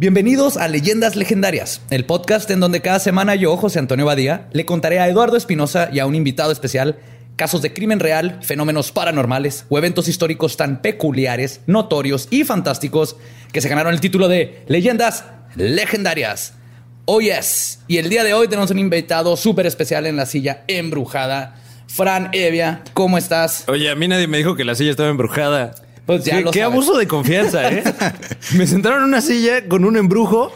Bienvenidos a Leyendas Legendarias, el podcast en donde cada semana yo, José Antonio Badía, le contaré a Eduardo Espinosa y a un invitado especial casos de crimen real, fenómenos paranormales o eventos históricos tan peculiares, notorios y fantásticos que se ganaron el título de Leyendas Legendarias. Oh yes, y el día de hoy tenemos un invitado súper especial en la silla embrujada. Fran Evia, ¿cómo estás? Oye, a mí nadie me dijo que la silla estaba embrujada. Pues ya qué lo qué abuso de confianza, ¿eh? me sentaron en una silla con un embrujo.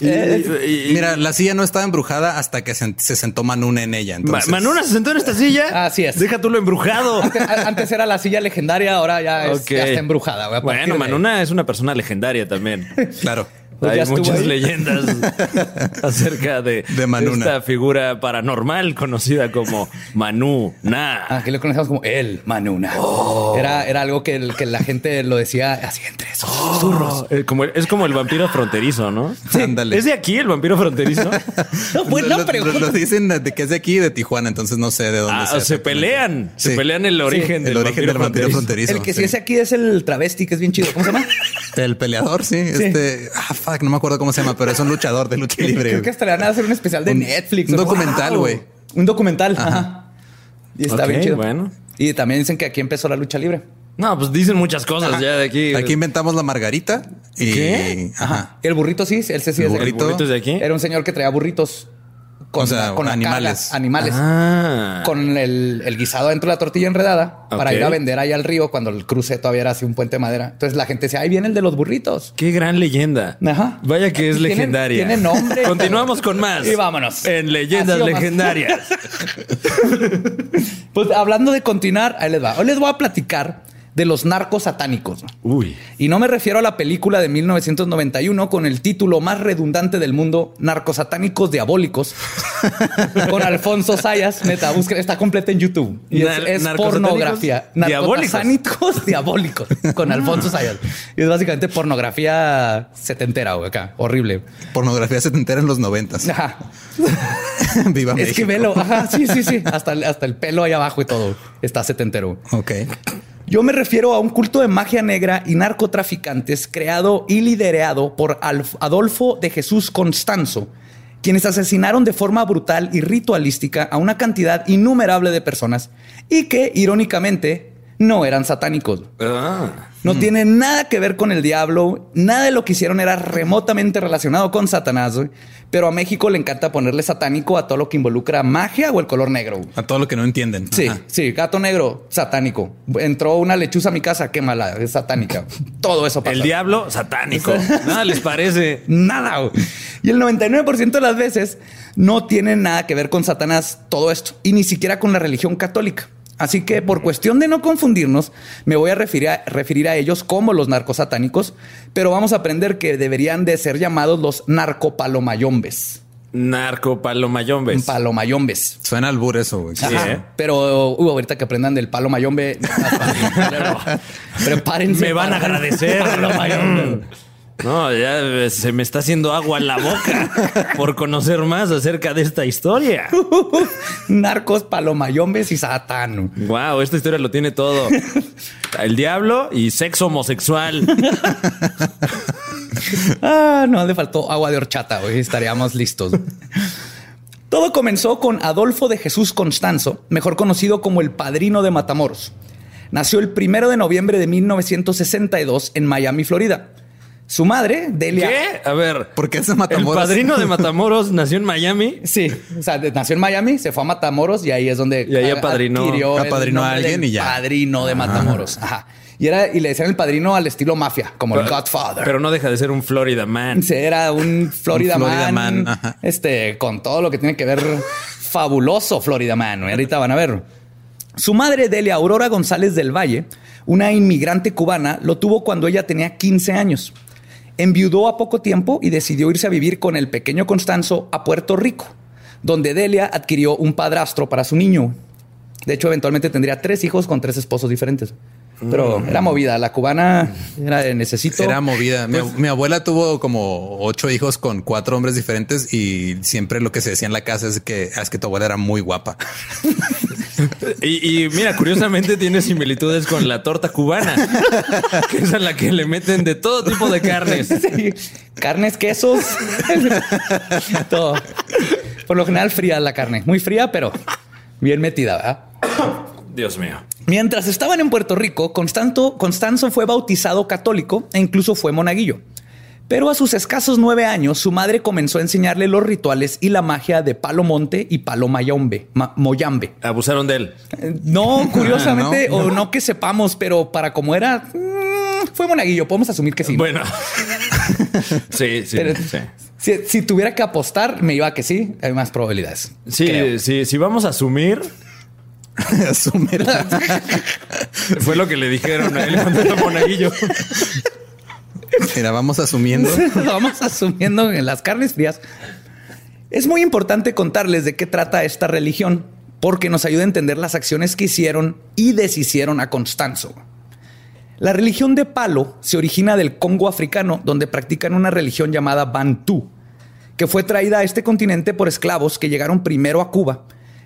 y- y- y- Mira, la silla no estaba embrujada hasta que se, se sentó Manuna en ella. Ma- Entonces, Manuna se sentó en esta silla. Así es. Deja tú lo embrujado. Antes, antes era la silla legendaria, ahora ya, es- Ok. ya está embrujada. Bueno, de. Manuna es una persona legendaria también. Claro. Pues Hay muchas ahí. leyendas acerca de, De Manuna. esta figura paranormal conocida como Manu Na. Ah, que lo conocemos como el Manuna. Oh. Era, era algo que, el- que la gente lo decía así entre esos susurros. Eh, como el- es como el vampiro fronterizo, ¿no? Ándale. ¿Es de aquí el vampiro fronterizo? No, buena lo, pregunta. lo- lo dicen de que es de aquí, de Tijuana, entonces no sé de dónde Ah, sea se pelean. Se Sí. pelean el origen, El del, origen del vampiro fronterizo. El que sí sí. es aquí es el travesti, que es bien chido. ¿Cómo se llama? El peleador, sí. Este, ah, fuck, no me acuerdo cómo se llama, pero es un luchador de lucha libre. Creo que hasta le van a hacer un especial de Un- Netflix. un documental, Wow. güey. Un documental. Ajá. Y está bien chido. bueno. Y también dicen que aquí empezó la lucha libre. No, pues dicen muchas cosas ya de aquí. Aquí inventamos la margarita. Y, ¿Qué? Ajá. El burrito sí, él sí, sí El es de- burrito. ¿Burritos de aquí? Era un señor que traía burritos. Con, O sea, con la animales. carga, animales. Ah. con el, el guisado dentro de la tortilla enredada para ir a vender ahí al río cuando el cruce todavía era así un puente de madera. Entonces la gente decía, ahí viene el de los burritos. Qué gran leyenda. Ajá. Vaya que es Tiene- legendaria. tiene nombre. Continuamos con más. Y vámonos. En leyendas legendarias. Pues hablando de continuar, ahí les va. Hoy les voy a platicar de los narcos satánicos. Uy. Y no me refiero a la película de 1991 con el título más redundante del mundo, Narcos Satánicos Diabólicos, con Alfonso Sayas. Neta, busquen, está completa en YouTube. Y es, Nar- es narcosatánicos pornografía. diabólicos. Narcosatánicos diabólicos con Alfonso Sayas. Y es básicamente pornografía setentera, güey, acá. Horrible. Pornografía setentera en los noventas. Ajá. Viva Es que velo. Ajá, sí, sí, sí. Hasta, el- hasta el pelo ahí abajo y todo. Está setentero. Ok. Yo me refiero a un culto de magia negra y narcotraficantes creado y liderado por Adolfo de Jesús Constanzo, quienes asesinaron de forma brutal y ritualística a una cantidad innumerable de personas y que, irónicamente, no eran satánicos. Ah. No tiene nada que ver con el diablo, nada de lo que hicieron era remotamente relacionado con Satanás, güey. pero a México le encanta ponerle satánico a todo lo que involucra magia o el color negro. güey. A todo lo que no entienden. Sí, Ajá. sí, gato negro, satánico. Entró una lechuza a mi casa, qué mala, es satánica. Todo eso pasa. El diablo satánico. Nada les parece. Nada. güey. Y el 99% de las veces no tiene nada que ver con Satanás todo esto y ni siquiera con la religión católica. Así que por cuestión de no confundirnos, me voy a referir a, referir a ellos como los narcosatánicos, pero vamos a aprender que deberían de ser llamados los narcopalomayombes. Narco palomayombes. Palomayombes. Suena albur eso, güey. Sí. ¿eh? Pero uh, ahorita que aprendan del palo mayombe, prepárense. Me van a agradecer. No, ya eh, se me está haciendo agua en la boca por conocer más acerca de esta historia. Narcos, palomayombes y satán. Wow, esta historia lo tiene todo. El diablo y sexo homosexual. Ah, no le faltó agua de horchata, hoy estaríamos listos. Todo comenzó con Adolfo de Jesús Constanzo, mejor conocido como el padrino de Matamoros. Nació el primero de noviembre de 1962 en Miami, Florida. Su madre, Delia. ¿Qué? A ver. ¿Por qué es de El Matamoros? padrino de Matamoros nació en Miami. Sí, o sea, de- nació en Miami, se fue a Matamoros y ahí es donde Y ahí apadrinó- adquirió el apadrinó a alguien y ya. Padrino de Matamoros. Ajá. Y era y le decían el padrino al estilo mafia, como el Godfather. Pero no deja de ser un Florida man. Sí, era un Florida, Un Florida man, este, con todo lo que tiene que ver fabuloso Florida Man. Ahorita van a ver. Su madre, Delia Aurora González del Valle, una inmigrante cubana, lo tuvo cuando ella tenía 15 años. Enviudó a poco tiempo y decidió irse a vivir con el pequeño Constanzo a Puerto Rico, donde Delia adquirió un padrastro para su niño. De hecho, eventualmente tendría tres hijos con tres esposos diferentes. Pero era movida. La cubana era de necesito. Era movida. Mi, Pues- mi abuela tuvo como ocho hijos con cuatro hombres diferentes y siempre lo que se decía en la casa es que "Ah, es que tu abuela era muy guapa. Y, y mira, curiosamente tiene similitudes con la torta cubana, que es a la que le meten de todo tipo de carnes. Sí. Carnes, quesos, todo. Por lo general fría la carne, muy fría, pero bien metida, ¿verdad? Dios mío. Mientras estaban en Puerto Rico, Constanzo, Constanzo fue bautizado católico e incluso fue monaguillo. Pero a sus escasos nueve años, su madre comenzó a enseñarle los rituales y la magia de Palo Monte y Palo Mayombe, Ma- Moyambe. Abusaron de él. Eh, No, curiosamente, Ah, ¿no? o no que sepamos, pero para como era, mm, fue monaguillo. Podemos asumir que sí. Bueno. sí, sí, Pero sí. Si, si tuviera que apostar, me iba a que sí. Hay más probabilidades. Sí, Creo. sí, si vamos a asumir, Asúmela. fue lo que le dijeron a él cuando monaguillo. Mira, vamos asumiendo. Vamos asumiendo en las carnes frías. Es muy importante contarles de qué trata esta religión, porque nos ayuda a entender las acciones que hicieron y deshicieron a Constanzo. La religión de Palo se origina del Congo africano, donde practican una religión llamada Bantú, que fue traída a este continente por esclavos que llegaron primero a Cuba,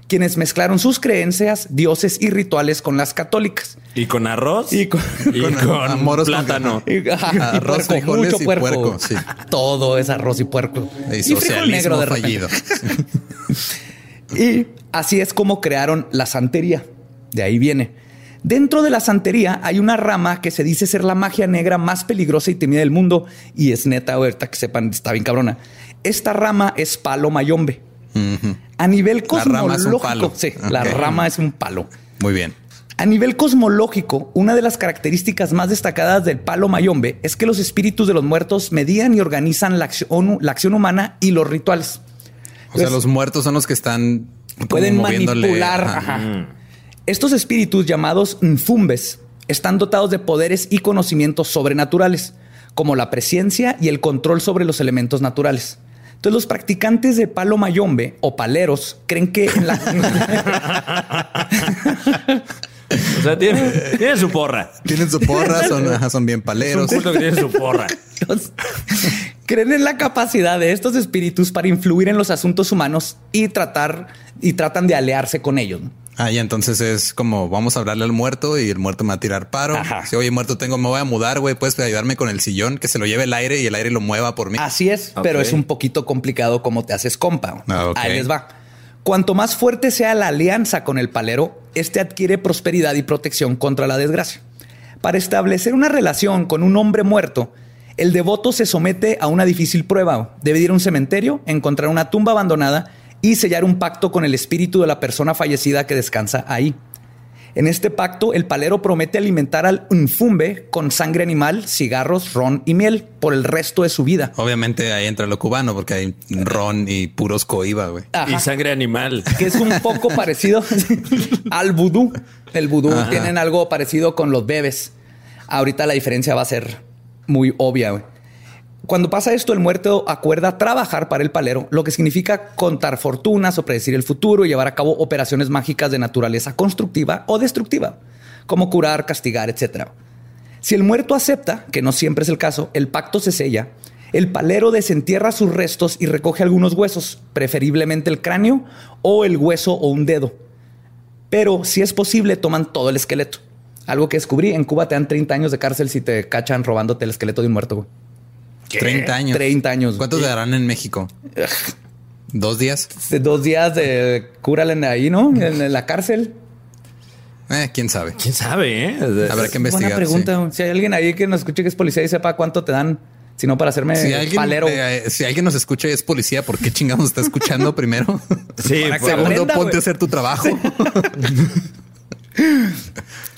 quienes mezclaron sus creencias, dioses y rituales con las católicas. Y con arroz Y con- y con con, amoros con- plátano. Y, ajá, y Arroz, puerco, mucho y puerco. puerco, sí. Todo es arroz y puerco. Y frijol socialismo de fallido. Y así es como crearon la santería. De ahí viene. Dentro de la santería hay una rama que se dice ser la magia negra más peligrosa y temida del mundo. Y es neta, ahorita que sepan, está bien cabrona. Esta rama es palo mayombe. A nivel La rama es un cosmológico, palo. sí, la rama es un palo. Muy bien. A nivel cosmológico, una de las características más destacadas del palo mayombe es que los espíritus de los muertos medían y organizan la acción, la acción humana y los rituales. O sea, Entonces, los muertos son los que están pueden manipular. ajá. Estos espíritus llamados nfumbes están dotados de poderes y conocimientos sobrenaturales, como la presencia y el control sobre los elementos naturales. Entonces, los practicantes de palo mayombe o paleros creen que en la, O sea, tiene, tiene su porra. Tienen su porra, son, ajá, son bien Es un paleros. culto que tiene su porra. Creen en la capacidad de estos espíritus para influir en los asuntos humanos y tratar y tratan de aliarse con ellos. ¿no? Ah, y entonces es como vamos a hablarle al muerto y el muerto me va a tirar paro. Ajá. Si oye, muerto, tengo, me voy a mudar, güey. Puedes ayudarme con el sillón que se lo lleve el aire y el aire lo mueva por mí. Así es, pero es un poquito complicado cómo te haces compa. Ah. Ahí les va. Cuanto más fuerte sea la alianza con el palero, este adquiere prosperidad y protección contra la desgracia. Para establecer una relación con un hombre muerto, el devoto se somete a una difícil prueba. Debe ir a un cementerio, encontrar una tumba abandonada y sellar un pacto con el espíritu de la persona fallecida que descansa ahí. En este pacto, el palero promete alimentar al unfumbe con sangre animal, cigarros, ron y miel por el resto de su vida. Obviamente ahí entra lo cubano porque hay ron y puros coiba, güey. Y sangre animal. que es un poco parecido al vudú. El vudú Ajá. tienen algo parecido con los bebés. Ahorita la diferencia va a ser muy obvia. güey. Cuando pasa esto, el muerto acuerda trabajar para el palero, lo que significa contar fortunas o predecir el futuro y llevar a cabo operaciones mágicas de naturaleza constructiva o destructiva, como curar, castigar, etc. Si el muerto acepta, que no siempre es el caso, el pacto se sella, el palero desentierra sus restos y recoge algunos huesos, preferiblemente el cráneo o el hueso o un dedo. Pero si es posible, toman todo el esqueleto. Algo que descubrí, en Cuba te dan 30 años de cárcel si te cachan robándote el esqueleto de un muerto. Güey. 30 años. 30 años. ¿Cuántos te darán en México? ¿Dos días? De Dos días de cúrale ahí, ¿no? En la cárcel. Eh, quién sabe. ¿Quién sabe, eh? Habrá que investigar. Buena pregunta. sí. Si hay alguien ahí que nos escuche que es policía y sepa cuánto te dan, sino para hacerme Si alguien, palero. eh, si alguien nos escucha y es policía, ¿por qué chingados está escuchando primero? Sí, Para que por- Segundo, aprenda, ponte a hacer tu trabajo.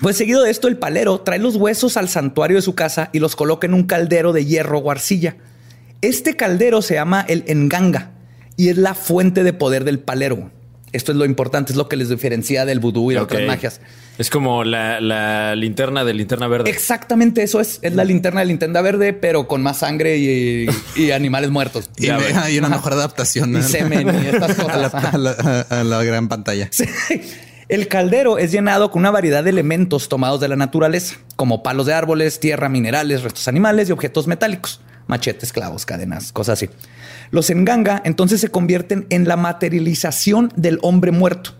Pues seguido de esto, el palero trae los huesos al santuario de su casa y los coloca en un caldero de hierro o arcilla. Este caldero se llama el enganga y es la fuente de poder del palero. Esto es lo importante, es lo que les diferencia del vudú y de Ok. otras magias. Es como la, la linterna de linterna verde. Exactamente eso es. Es la linterna de linterna verde, pero con más sangre y, y animales muertos. Y una mejor adaptación Y ¿no? semen y estas a, la, cosas. A la- a la gran pantalla. Sí. El caldero es llenado con una variedad de elementos tomados de la naturaleza, como palos de árboles, tierra, minerales, restos animales y objetos metálicos, machetes, clavos, cadenas, cosas así. Los enganga entonces se convierten en la materialización del hombre muerto,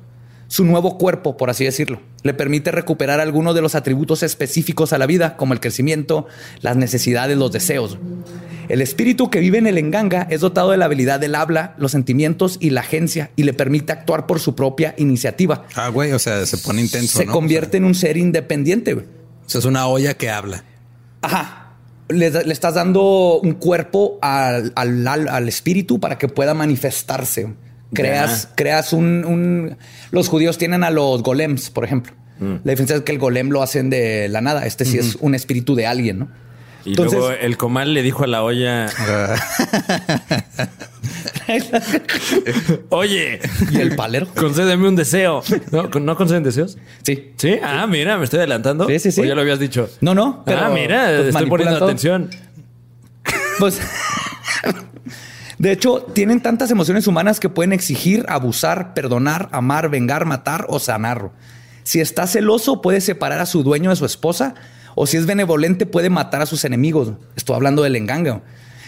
su nuevo cuerpo, por así decirlo. Le permite recuperar algunos de los atributos específicos a la vida, como el crecimiento, las necesidades, los deseos. El espíritu que vive en el enganga es dotado de la habilidad del habla, los sentimientos y la agencia y le permite actuar por su propia iniciativa. Ah, güey, o sea, se pone intenso. Se ¿no? convierte en un ser independiente. güey. O sea, es una olla que habla. Ajá. Le, le estás dando un cuerpo al, al- al- al espíritu para que pueda manifestarse. Creas, creas un, un- Los judíos tienen a los golems, por ejemplo. Mm. La diferencia es que el golem lo hacen de la nada. Este sí es un espíritu de alguien, ¿no? Y Entonces- luego el comal le dijo a la olla, oye, y el palero. concédeme un deseo. ¿No, ¿No conceden deseos? Sí. Sí. Ah, mira, me estoy adelantando. Sí, sí, sí. O ya lo habías dicho. No, no. pero, ah, mira, pues, estoy poniendo todo. atención. Pues, de hecho, tienen tantas emociones humanas que pueden exigir, abusar, perdonar, amar, vengar, matar o sanar. Si está celoso, puede separar a su dueño de su esposa, o si es benevolente, puede matar a sus enemigos. Estoy hablando del enganga.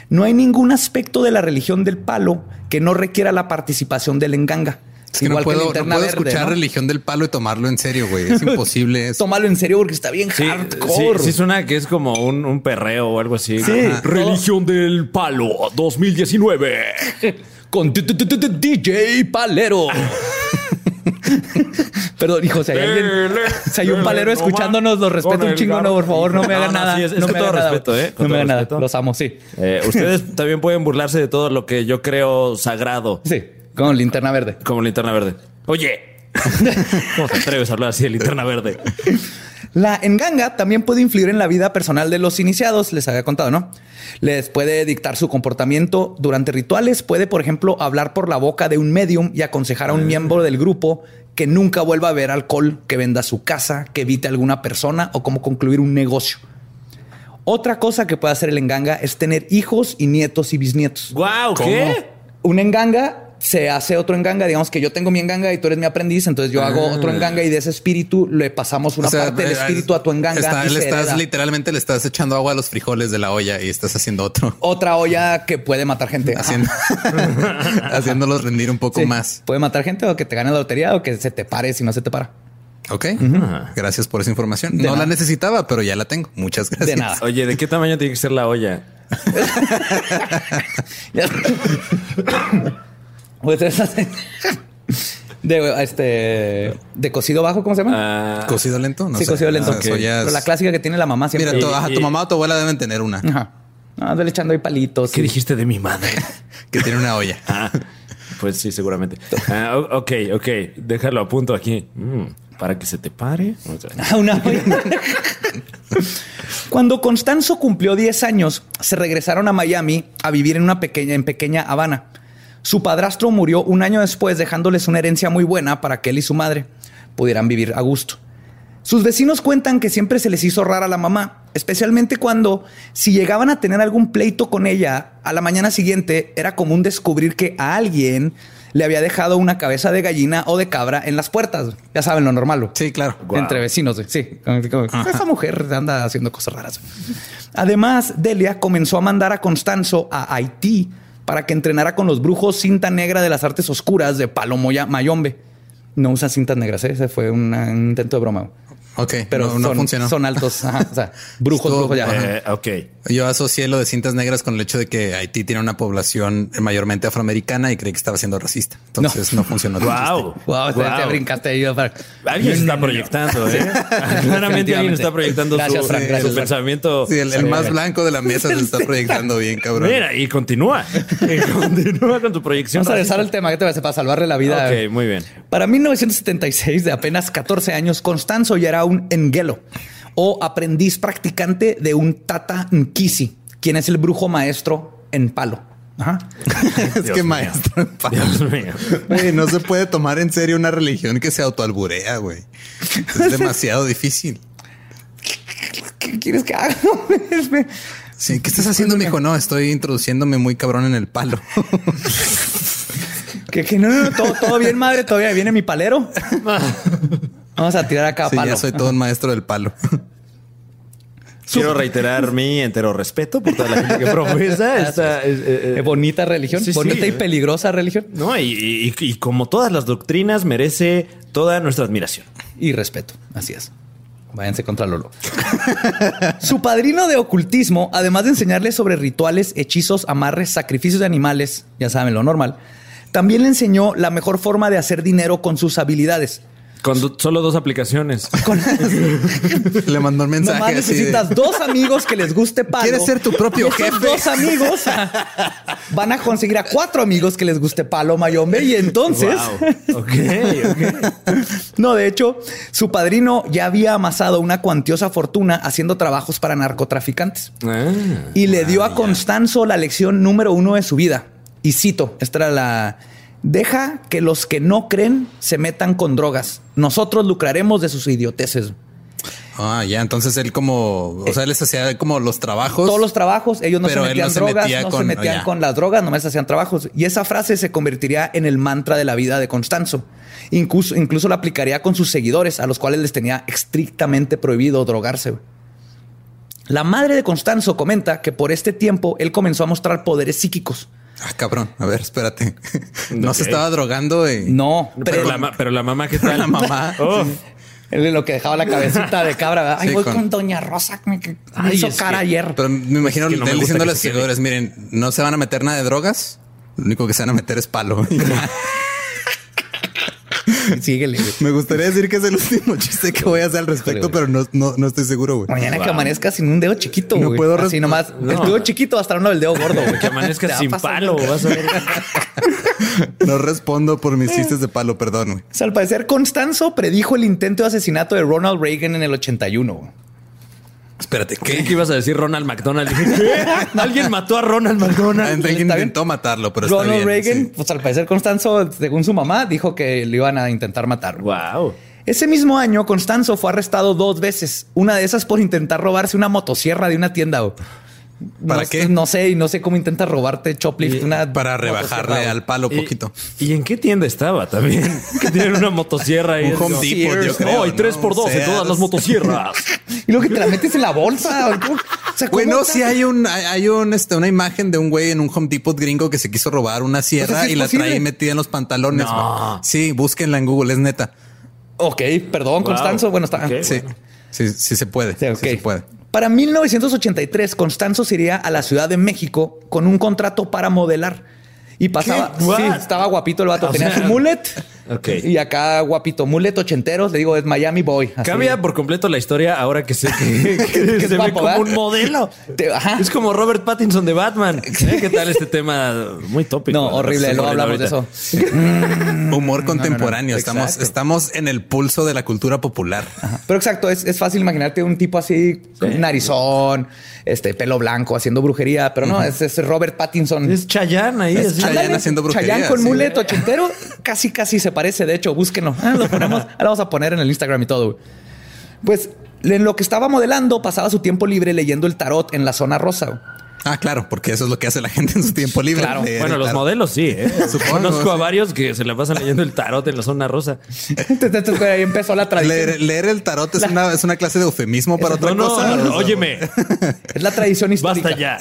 No hay ningún aspecto de la religión del palo que no requiera la participación del enganga. Es que no Igual puedo, no linterna puedo verde, escuchar ¿no? religión del palo y tomarlo en serio, güey. Es imposible. eso. Tómalo en serio porque está bien Sí, sí, hardcore. sí suena que es como un, un perreo o algo así. Sí. Religión del palo 2019. con DJ Palero. Perdón, hijo, si hay alguien, si hay un palero escuchándonos, lo respeto un chingo, no, por favor, no me hagan nada. no me hagan nada. ¿eh? No me hagan nada. Los amo, sí. Eh, ustedes también pueden burlarse de todo lo que yo creo sagrado, Sí, con linterna verde. como linterna verde. Oye, ¿cómo te atreves a hablar así de linterna verde? La enganga también puede influir en la vida personal de los iniciados, les había contado, ¿no? Les puede dictar su comportamiento durante rituales, puede, por ejemplo, hablar por la boca de un medium y aconsejar a un miembro del grupo que nunca vuelva a ver alcohol, que venda su casa, que evite a alguna persona o cómo concluir un negocio. Otra cosa que puede hacer el enganga es tener hijos y nietos y bisnietos. Guau, ¿qué? Un enganga se hace otro enganga. Digamos que yo tengo mi enganga y tú eres mi aprendiz. Entonces yo hago otro enganga y de ese espíritu le pasamos una O sea, parte del eh, espíritu a tu enganga. está- y le estás hereda. literalmente le estás echando agua a los frijoles de la olla y estás haciendo otro. Otra olla que puede matar gente. Haciendo, haciéndolos rendir un poco Sí. más. Puede matar gente o que te gane la lotería o que se te pare si no se te para. Ok. Gracias por esa información. De no nada. la necesitaba, pero ya la tengo. Muchas gracias. De nada. Oye, ¿de qué tamaño tiene que ser la olla? Pues esas- de este de cocido bajo, ¿cómo se llama? Ah, ¿Cocido lento? No sí, sé. cocido lento. Ah, es- Pero la clásica que tiene la mamá siempre. Mira, tu, Y- ajá, tu y- mamá o tu abuela deben tener una Ajá. Ah, dale echando ahí palitos. ¿Qué y- dijiste de mi madre? que tiene una olla. Ah, pues sí, seguramente. Ah, ok, ok. Déjalo a punto aquí. Mm, para que se te pare. Una olla. Cuando Constanzo cumplió 10 años, se regresaron a Miami a vivir en una pequeña, en pequeña Habana. Su padrastro murió un año después, dejándoles una herencia muy buena para que él y su madre pudieran vivir a gusto. Sus vecinos cuentan que siempre se les hizo rara a la mamá, especialmente cuando, si llegaban a tener algún pleito con ella, a la mañana siguiente era común descubrir que a alguien le había dejado una cabeza de gallina o de cabra en las puertas. Ya saben lo normal. Sí, claro. Entre vecinos, sí. Esa mujer anda haciendo cosas raras. Además, Delia comenzó a mandar a Constanzo a Haití para que entrenara con los brujos cinta negra de las artes oscuras de Palomo Ya- Mayombe. No usan cintas negras, ¿eh? ese fue una- un intento de broma. Ok, pero no, no son, funcionó. son altos. Ajá, o sea, brujos, Estuvo- brujos ya. Eh, ok. Yo asocié lo de cintas negras con el hecho de que Haití tiene una población mayormente afroamericana y creí que estaba siendo racista. Entonces no, funcionó. Wow. Wow, te- te brincaste ahí. para- Alguien se está proyectando, ¿eh? Claramente alguien está proyectando Gracias, su, Frank, gracias, su Frank. pensamiento. Sí, el, el más blanco de la mesa se está proyectando bien, cabrón. Mira, y continúa. Y continúa con tu proyección. Vamos a regresar al tema que te parece para salvarle la vida. Ok, muy bien. Para 1976, de apenas 14 años, Constanzo ya era un engelo o aprendiz practicante de un Tata Nkisi, quien es el brujo maestro en palo. Ajá. es Dios que mío. maestro. Dios mío. Güey, no se puede tomar en serio una religión que se autoalburea, güey. Es demasiado difícil. ¿Qué quieres que haga? Sí, ¿qué estás haciendo, mijo? No, estoy introduciéndome muy cabrón en el palo. que, que no, no, no, todo, todo bien, madre. Todavía viene mi palero. Vamos a tirar acá Sí, palo. ya soy todo un maestro del palo. Quiero reiterar mi entero respeto por toda la gente que profesa esta eh, eh, Qué bonita religión, Sí, sí. bonita y peligrosa religión. No, y, y- y como todas las doctrinas, merece toda nuestra admiración. Y respeto, así es. Váyanse contra Lolo. Su padrino de ocultismo, además de enseñarle sobre rituales, hechizos, amarres, sacrificios de animales, ya saben lo normal, también le enseñó la mejor forma de hacer dinero con sus habilidades. Con do- solo dos aplicaciones. Le mandó un mensaje Nomás así de, necesitas dos amigos que les guste palo. ¿Quieres ser tu propio Y jefe? Dos amigos van a conseguir a cuatro amigos que les guste palo mayombe y entonces Wow. Ok, ok. No, de hecho, su padrino ya había amasado una cuantiosa fortuna haciendo trabajos para narcotraficantes. Ah. Y le dio a Constanzo la lección número uno de su vida. Y cito, esta era la... Deja que los que no creen se metan con drogas. Nosotros lucraremos de sus idioteces. Ah, ya, entonces él como, o sea, él les hacía como los trabajos. Todos los trabajos, ellos no Pero se metían no se drogas, metía no se metían con las drogas, nomás hacían trabajos. Y esa frase se convertiría en el mantra de la vida de Constanzo. Incluso, incluso la aplicaría con sus seguidores, a los cuales les tenía estrictamente prohibido drogarse. La madre de Constanzo comenta que por este tiempo él comenzó a mostrar poderes psíquicos. Ah, cabrón, a ver, espérate. No se estaba drogando. y- No, Pero, pero, la, ma- pero la mamá, ¿qué tal? La mamá. Oh. él es lo que dejaba la cabecita de cabra. ¿verdad? Ay, Sí, voy con- con... Doña Rosa, que me, que me Ay, hizo cara que- ayer. Pero me imagino Es que no me diciendo a que los seguidores, miren, no se van a meter nada de drogas. Lo único que se van a meter es palo. Síguele. güey. Me gustaría decir que es el último chiste que voy a hacer al respecto, Híjole, pero no, no, no estoy seguro, güey. Mañana que amanezca sin un dedo chiquito, No güey. puedo Así nomás. El No. dedo chiquito va a estar uno del dedo gordo, güey. Que amanezca sin pasar, palo. güey. Vas a ver. No respondo por mis chistes de palo, perdón, güey. O sea, al parecer, Constanzo predijo el intento de asesinato de Ronald Reagan en el 81. Espérate, ¿qué? ibas a decir Ronald McDonald. Alguien mató a Ronald McDonald. Alguien ¿Está intentó matarlo, pero está Ronald bien. Reagan, sí. pues al parecer, Constanzo, según su mamá, dijo que le iban a intentar matar. Wow. Ese mismo año, Constanzo fue arrestado dos veces. Una de esas por intentar robarse una motosierra de una tienda. ¿Para no, qué? No sé, y no sé cómo intenta robarte Choplift. Una Para rebajarle al palo ¿Y- poquito. ¿Y, en qué tienda estaba también? Que tienen una motosierra ahí. Un Home Depot, yo creo, Oh, y. 3 por 2 en todas las motosierras. Y luego que te la metes en la bolsa. güey. ¿Cómo? O sea, ¿cómo Bueno, está? sí hay un, hay, un, este, una imagen de un güey en un Home Depot gringo que se quiso robar una sierra sí y la posible. trae metida en los pantalones. No. Sí, búsquenla en Google, es neta. Ok, perdón, Wow. Constanzo. Bueno, está. Sí, sí, sí se puede. Sí, ok. Sí se puede. Para 1983, Constanzo se iría a la Ciudad de México con un contrato para modelar. Y pasaba, sí, estaba guapito el vato, O tenía sea, su mullet. Ok. Y acá guapito, mullet ochenteros, le digo, es Miami Boy. así. Cambia por completo la historia ahora que sé que, que Que es se ve como ¿verdad? un modelo. Te- ajá. Es como Robert Pattinson de Batman. ¿Eh? ¿Qué tal este tema? Muy tópico. No, horrible, luego hablamos de eso. Humor contemporáneo. Estamos, Exacto. estamos en el pulso de la cultura popular. Pero exacto, es, es fácil imaginarte un tipo así, con narizón, este pelo blanco, haciendo brujería, pero no, es, es Robert Pattinson. Es Chayanne ahí. Es. Chayanne haciendo brujería, Chayanne con sí. mullet ochentero, casi casi se parece. De hecho, búsquenlo. Ah, lo ponemos, ahora vamos a poner en el Instagram y todo. güey. Pues en lo que estaba modelando, pasaba su tiempo libre leyendo el tarot en la zona rosa. Ah, claro, porque eso es lo que hace la gente en su tiempo libre. Claro. leer Bueno, el los tarot. modelos sí. ¿eh? Supongo, Conozco a varios que se la pasan leyendo el tarot en la zona rosa. Entonces, ahí empezó la tradición. Leer, leer el tarot es una, es una clase de eufemismo para otra No, no, cosa. no, óyeme, Es la tradición histórica. basta ya.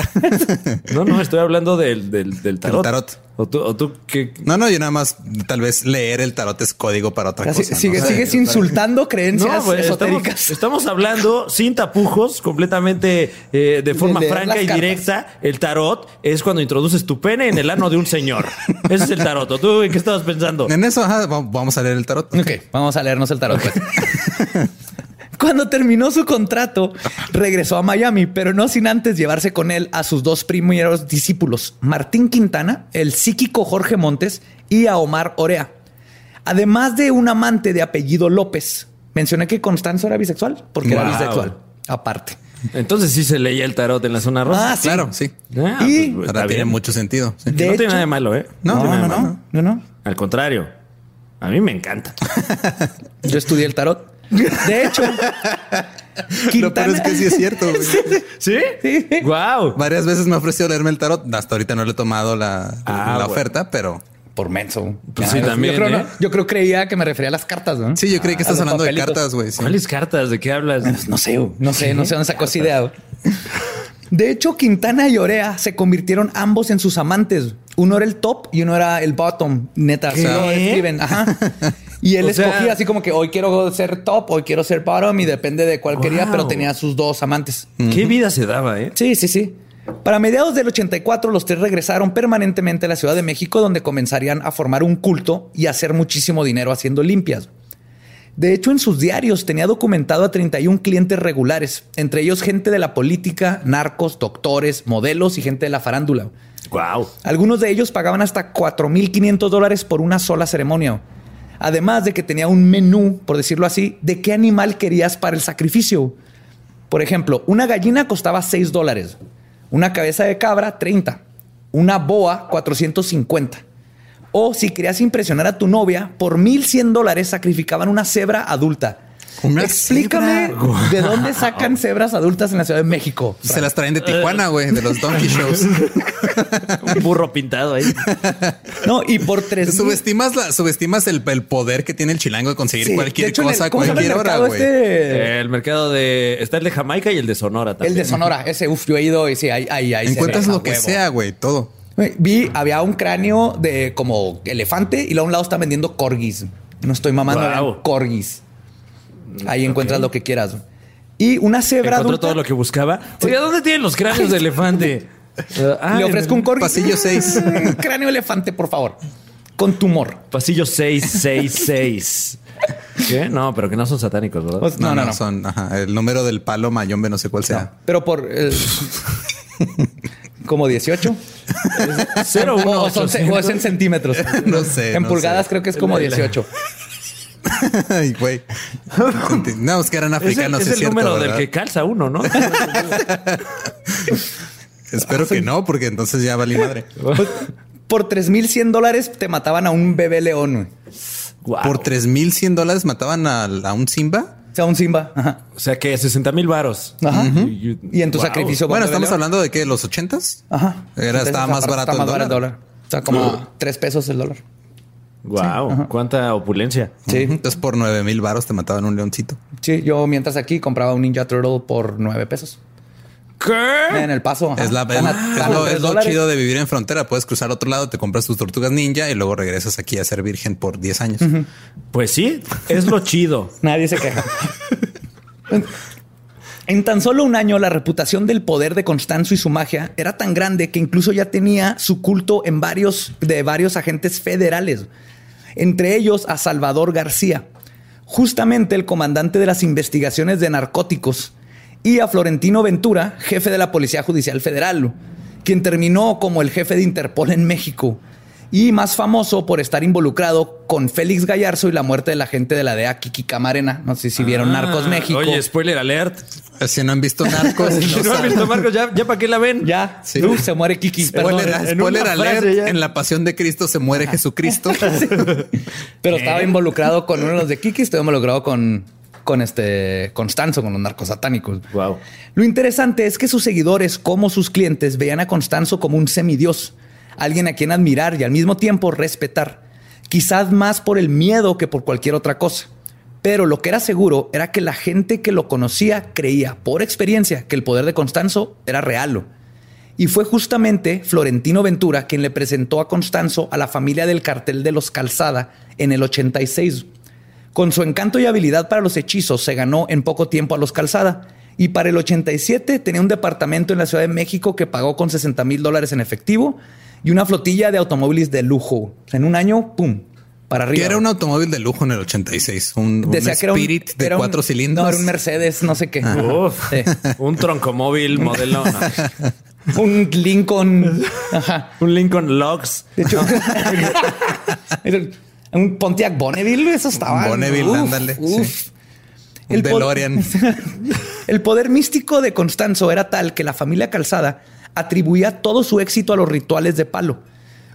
No, no, estoy hablando del, del, del tarot. tarot. ¿O tú, o tú qué? No, no, yo nada más tal vez leer el tarot es código para otra Casi- cosa. sigues insultando creencias estamos, esotéricas. estamos hablando sin tapujos, completamente eh, de forma franca y cartas. directa. El tarot es cuando introduces tu pene en el ano de un señor. Ese es el tarot. ¿O ¿Tú en qué estabas pensando? En eso, ajá, va- vamos a leer el tarot. Ok, vamos a leernos el tarot. pues. Cuando terminó su contrato, regresó a Miami, pero no sin antes llevarse con él a sus dos primeros discípulos, Martín Quintana, el psíquico Jorge Montes y a Omar Orea. Además de un amante de apellido López. Mencioné que Constanzo era bisexual porque era bisexual. Aparte. Entonces sí se leía el tarot en la zona rosa. Ah, sí. Claro, sí. Ah, Y- pues, Ahora tiene mucho sentido. sí. De no hecho- tiene nada de malo, ¿eh? No, no, no, no. Al contrario, a mí me encanta. Yo estudié el tarot. De hecho, Lo peor es que sí es cierto. güey. ¿Sí? Sí. Wow. Varias veces me ha ofrecido leerme el tarot. Hasta ahorita no le he tomado la, Ah, la oferta, pero Por menso. Pues sí, yo también, creo, ¿eh? no- yo creo creía que me refería a las cartas, ¿no? sí, yo creí que estás hablando de cartas, güey. sí. ¿Cuáles cartas? ¿De qué hablas? No sé, no sé, no sé dónde sacó esa idea. De hecho, Quintana y Orea se convirtieron ambos en sus amantes. Uno era el top y uno era el bottom. Neta, ¿Qué? lo escriben. Ajá. Y él O sea- escogía así como que hoy quiero ser top, hoy quiero ser bottom y depende de cuál quería, pero tenía sus dos amantes. ¿Qué vida se daba, eh? Sí, sí, sí. Para mediados del 84, los tres regresaron permanentemente a la Ciudad de México, donde comenzarían a formar un culto y a hacer muchísimo dinero haciendo limpias. De hecho, en sus diarios tenía documentado a 31 clientes regulares, entre ellos gente de la política, narcos, doctores, modelos y gente de la farándula. Wow. Algunos de ellos pagaban hasta 4.500 dólares por una sola ceremonia. Además de que tenía un menú, por decirlo así, de qué animal querías para el sacrificio. Por ejemplo, una gallina costaba 6 dólares, una cabeza de cabra 30, una boa 450. O si querías impresionar a tu novia, por 1.100 dólares sacrificaban una cebra adulta. Una Explícame cebra. de dónde sacan cebras adultas en la Ciudad de México. Se las traen de Tijuana, güey, de los Donkey Shows. Un burro pintado ahí. No, y por 3 subestimas, la, subestimas el, el poder que tiene el chilango de conseguir Sí, cualquier de hecho, cosa a ¿cómo se llama el cualquier hora, güey. este? El mercado de. Está el de Jamaica y el de Sonora también. El de Sonora, ese, uf, yo he ido y sí, ahí, ahí, ahí. Encuentras lo que huevo. sea, güey, todo. Vi, había un cráneo de como elefante y luego a un lado están vendiendo corgis. No estoy mamando, Wow. corgis. Ahí encuentras lo que quieras. Y una cebra Encontró adulta. todo lo que buscaba. Oye, ¿dónde tienen los cráneos de elefante? Ah, Le ofrezco un corgi. Pasillo seis. Un cráneo elefante, por favor. Con tumor. Pasillo 666. ¿Qué? No, pero que no son satánicos, ¿verdad? Pues, No, no, no, son ajá, el número del palo mayombe, no sé cuál sea. Pero por. eh, como 18. Cero, O- uno, o, son- ochocientos. o es en centímetros. No sé, En no pulgadas sé. creo que es como 18. Ay, güey. No, es que eran Es el, africanos, es es el cierto, número del que calza uno, ¿no? Espero que no, porque entonces ya valí madre. Por 3100 dólares te mataban a un bebé león. Guau. Por 3100 dólares mataban a, a un Simba. O sea, un Simba. Ajá. O sea que 60 mil varos. Ajá. Y- Y en tu Wow. sacrificio. Bueno, estamos león. hablando de que los 80s. Ajá. Era, estaba más está barato más el barato dólar. O sea, como 3 pesos el dólar. Wow, cuánta opulencia. Sí. Entonces por 9 mil varos te mataban un leoncito. Sí, yo mientras aquí compraba un Ninja Turtle por 9 pesos. ¿Qué? En el paso. ajá. Es, la, es, es lo, es chido de vivir en frontera. Puedes cruzar a otro lado, te compras tus tortugas ninja y luego regresas aquí a ser virgen por 10 años. Pues sí, es lo chido. Nadie se queja. En tan solo un año, la reputación del poder de Constanzo y su magia era tan grande que incluso ya tenía su culto en varios de varios agentes federales, entre ellos a Salvador García, justamente el comandante de las investigaciones de narcóticos, y a Florentino Ventura, jefe de la Policía Judicial Federal, quien terminó como el jefe de Interpol en México y más famoso por estar involucrado con Félix Gallarzo y la muerte de la gente de la DEA Kiki Camarena. No sé si vieron Ah, Narcos México. Oye, spoiler alert. Si no han visto narcos, Si no no han visto Marcos, ya, ya para qué la ven. ya, Sí. Uf, se muere Kiki. Perdón. Spoiler, en spoiler alert. frase. En la pasión de Cristo se muere Jesucristo. Pero estaba involucrado con uno de los de Kiki, estoy involucrado con, con este Constanzo, con los narcos satánicos. Wow. Lo interesante es que sus seguidores, como sus clientes, veían a Constanzo como un semidios, alguien a quien admirar y al mismo tiempo respetar, quizás más por el miedo que por cualquier otra cosa. Pero lo que era seguro era que la gente que lo conocía creía, por experiencia, que el poder de Constanzo era real. Y fue justamente Florentino Ventura quien le presentó a Constanzo a la familia del cartel de los Calzada en el 86. Con su encanto y habilidad para los hechizos, se ganó en poco tiempo a los Calzada. Y para el 87 tenía un departamento en la Ciudad de México que pagó con 60 mil dólares en efectivo y una flotilla de automóviles de lujo. En un año, ¡pum! Para arriba. Que era un automóvil de lujo en el 86. Un, un Decía que era un- Spirit de era un- cuatro cilindros. No, era un Mercedes, no sé qué. Uf, Sí. un troncomóvil modelo. no. Un Lincoln. Ajá. Un Lincoln Logs. De hecho, un Pontiac Bonneville, eso estaba. Bonneville, ándale, sí. Un El po- DeLorean. El poder místico de Constanzo era tal que la familia Calzada atribuía todo su éxito a los rituales de palo.